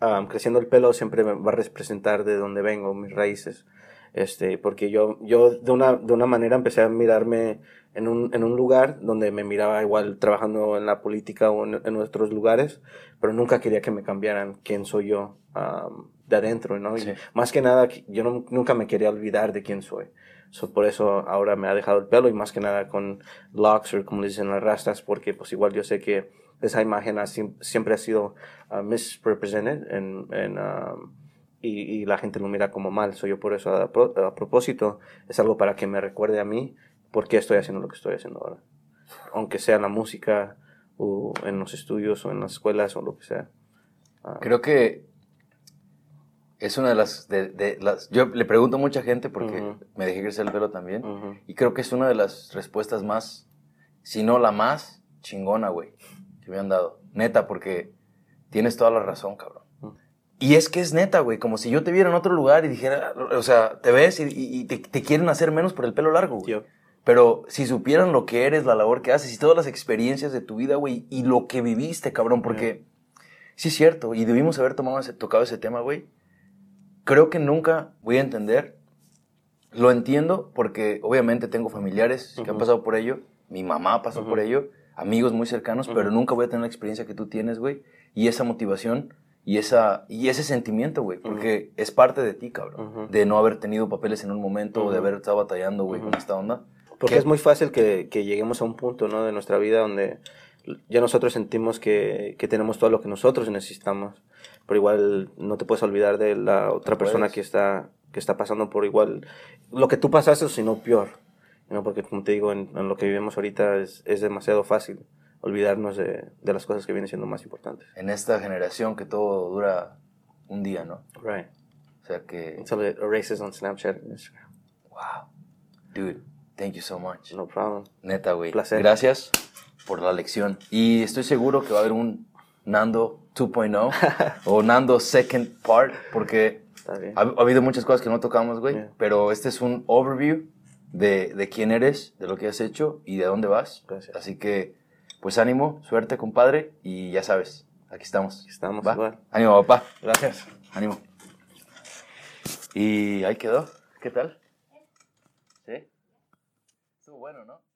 um, creciendo el pelo siempre me va a representar de dónde vengo, mis raíces. Este, porque yo, yo de, una, de una manera empecé a mirarme en un, en un lugar donde me miraba igual trabajando en la política o en, en otros lugares, pero nunca quería que me cambiaran quién soy yo um, de adentro, ¿no? Y Sí. más que nada, yo no- nunca me quería olvidar de quién soy. So, por eso ahora me ha dejado el pelo y más que nada con locks o como le dicen las rastas, porque pues igual yo sé que esa imagen ha siem- siempre ha sido uh, misrepresented en, en, um, y, y la gente lo mira como mal. So, yo por eso a, a propósito es algo para que me recuerde a mí por qué estoy haciendo lo que estoy haciendo ahora. Aunque sea la música o en los estudios o en las escuelas o lo que sea. Ah, Creo que es una de las, de, de las... Yo le pregunto a mucha gente porque Ujú. me dejé crecer el pelo también. ujú. Y creo que es una de las respuestas más, si no la más chingona, güey, que me han dado. Neta, porque tienes toda la razón, cabrón. Mm. Y es que es neta, güey, como si yo te viera en otro lugar y dijera, o sea, te ves y, y- y te, te quieren hacer menos por el pelo largo, güey. Pero si supieran lo que eres, la labor que haces y todas las experiencias de tu vida, güey, y lo que viviste, cabrón, porque sí es cierto, y debimos haber tomado ese, tocado ese tema, güey. Creo que nunca voy a entender. Lo entiendo porque obviamente tengo familiares que han pasado por ello, mi mamá pasó por ello, amigos muy cercanos, pero nunca voy a tener la experiencia que tú tienes, güey, y esa motivación y, esa, y ese sentimiento, güey, porque es parte de ti, cabrón, de no haber tenido papeles en un momento, o de haber estado batallando, güey, con esta onda. Porque ¿Qué? es muy fácil que, que lleguemos a un punto ¿no? de nuestra vida donde ya nosotros sentimos que, que tenemos todo lo que nosotros necesitamos, pero igual no te puedes olvidar de la otra No persona puedes. que está, que está pasando por igual lo que tú pasaste, sino peor. ¿no? Porque como te digo, en, en lo que vivimos ahorita es, es demasiado fácil olvidarnos de, de las cosas que vienen siendo más importantes. En esta generación que todo dura un día, ¿no? Right. O sea que, Until it erases on Snapchat and Instagram. wow, dude, thank you so much. No problem. Neta, güey. Placer. Gracias por la lección. Y estoy seguro que va a haber un Nando 2.0 o Nando Second Part, porque ha, ha habido muchas cosas que no tocamos, güey. Yeah. Pero este es un overview de, de quién eres, de lo que has hecho y de dónde vas. Gracias. Así que, pues ánimo, suerte, compadre. Y ya sabes, aquí estamos. Aquí estamos ¿Va? igual. Ánimo, papá. Gracias. Ánimo. Y ahí quedó. ¿Qué tal? Bueno, ¿no?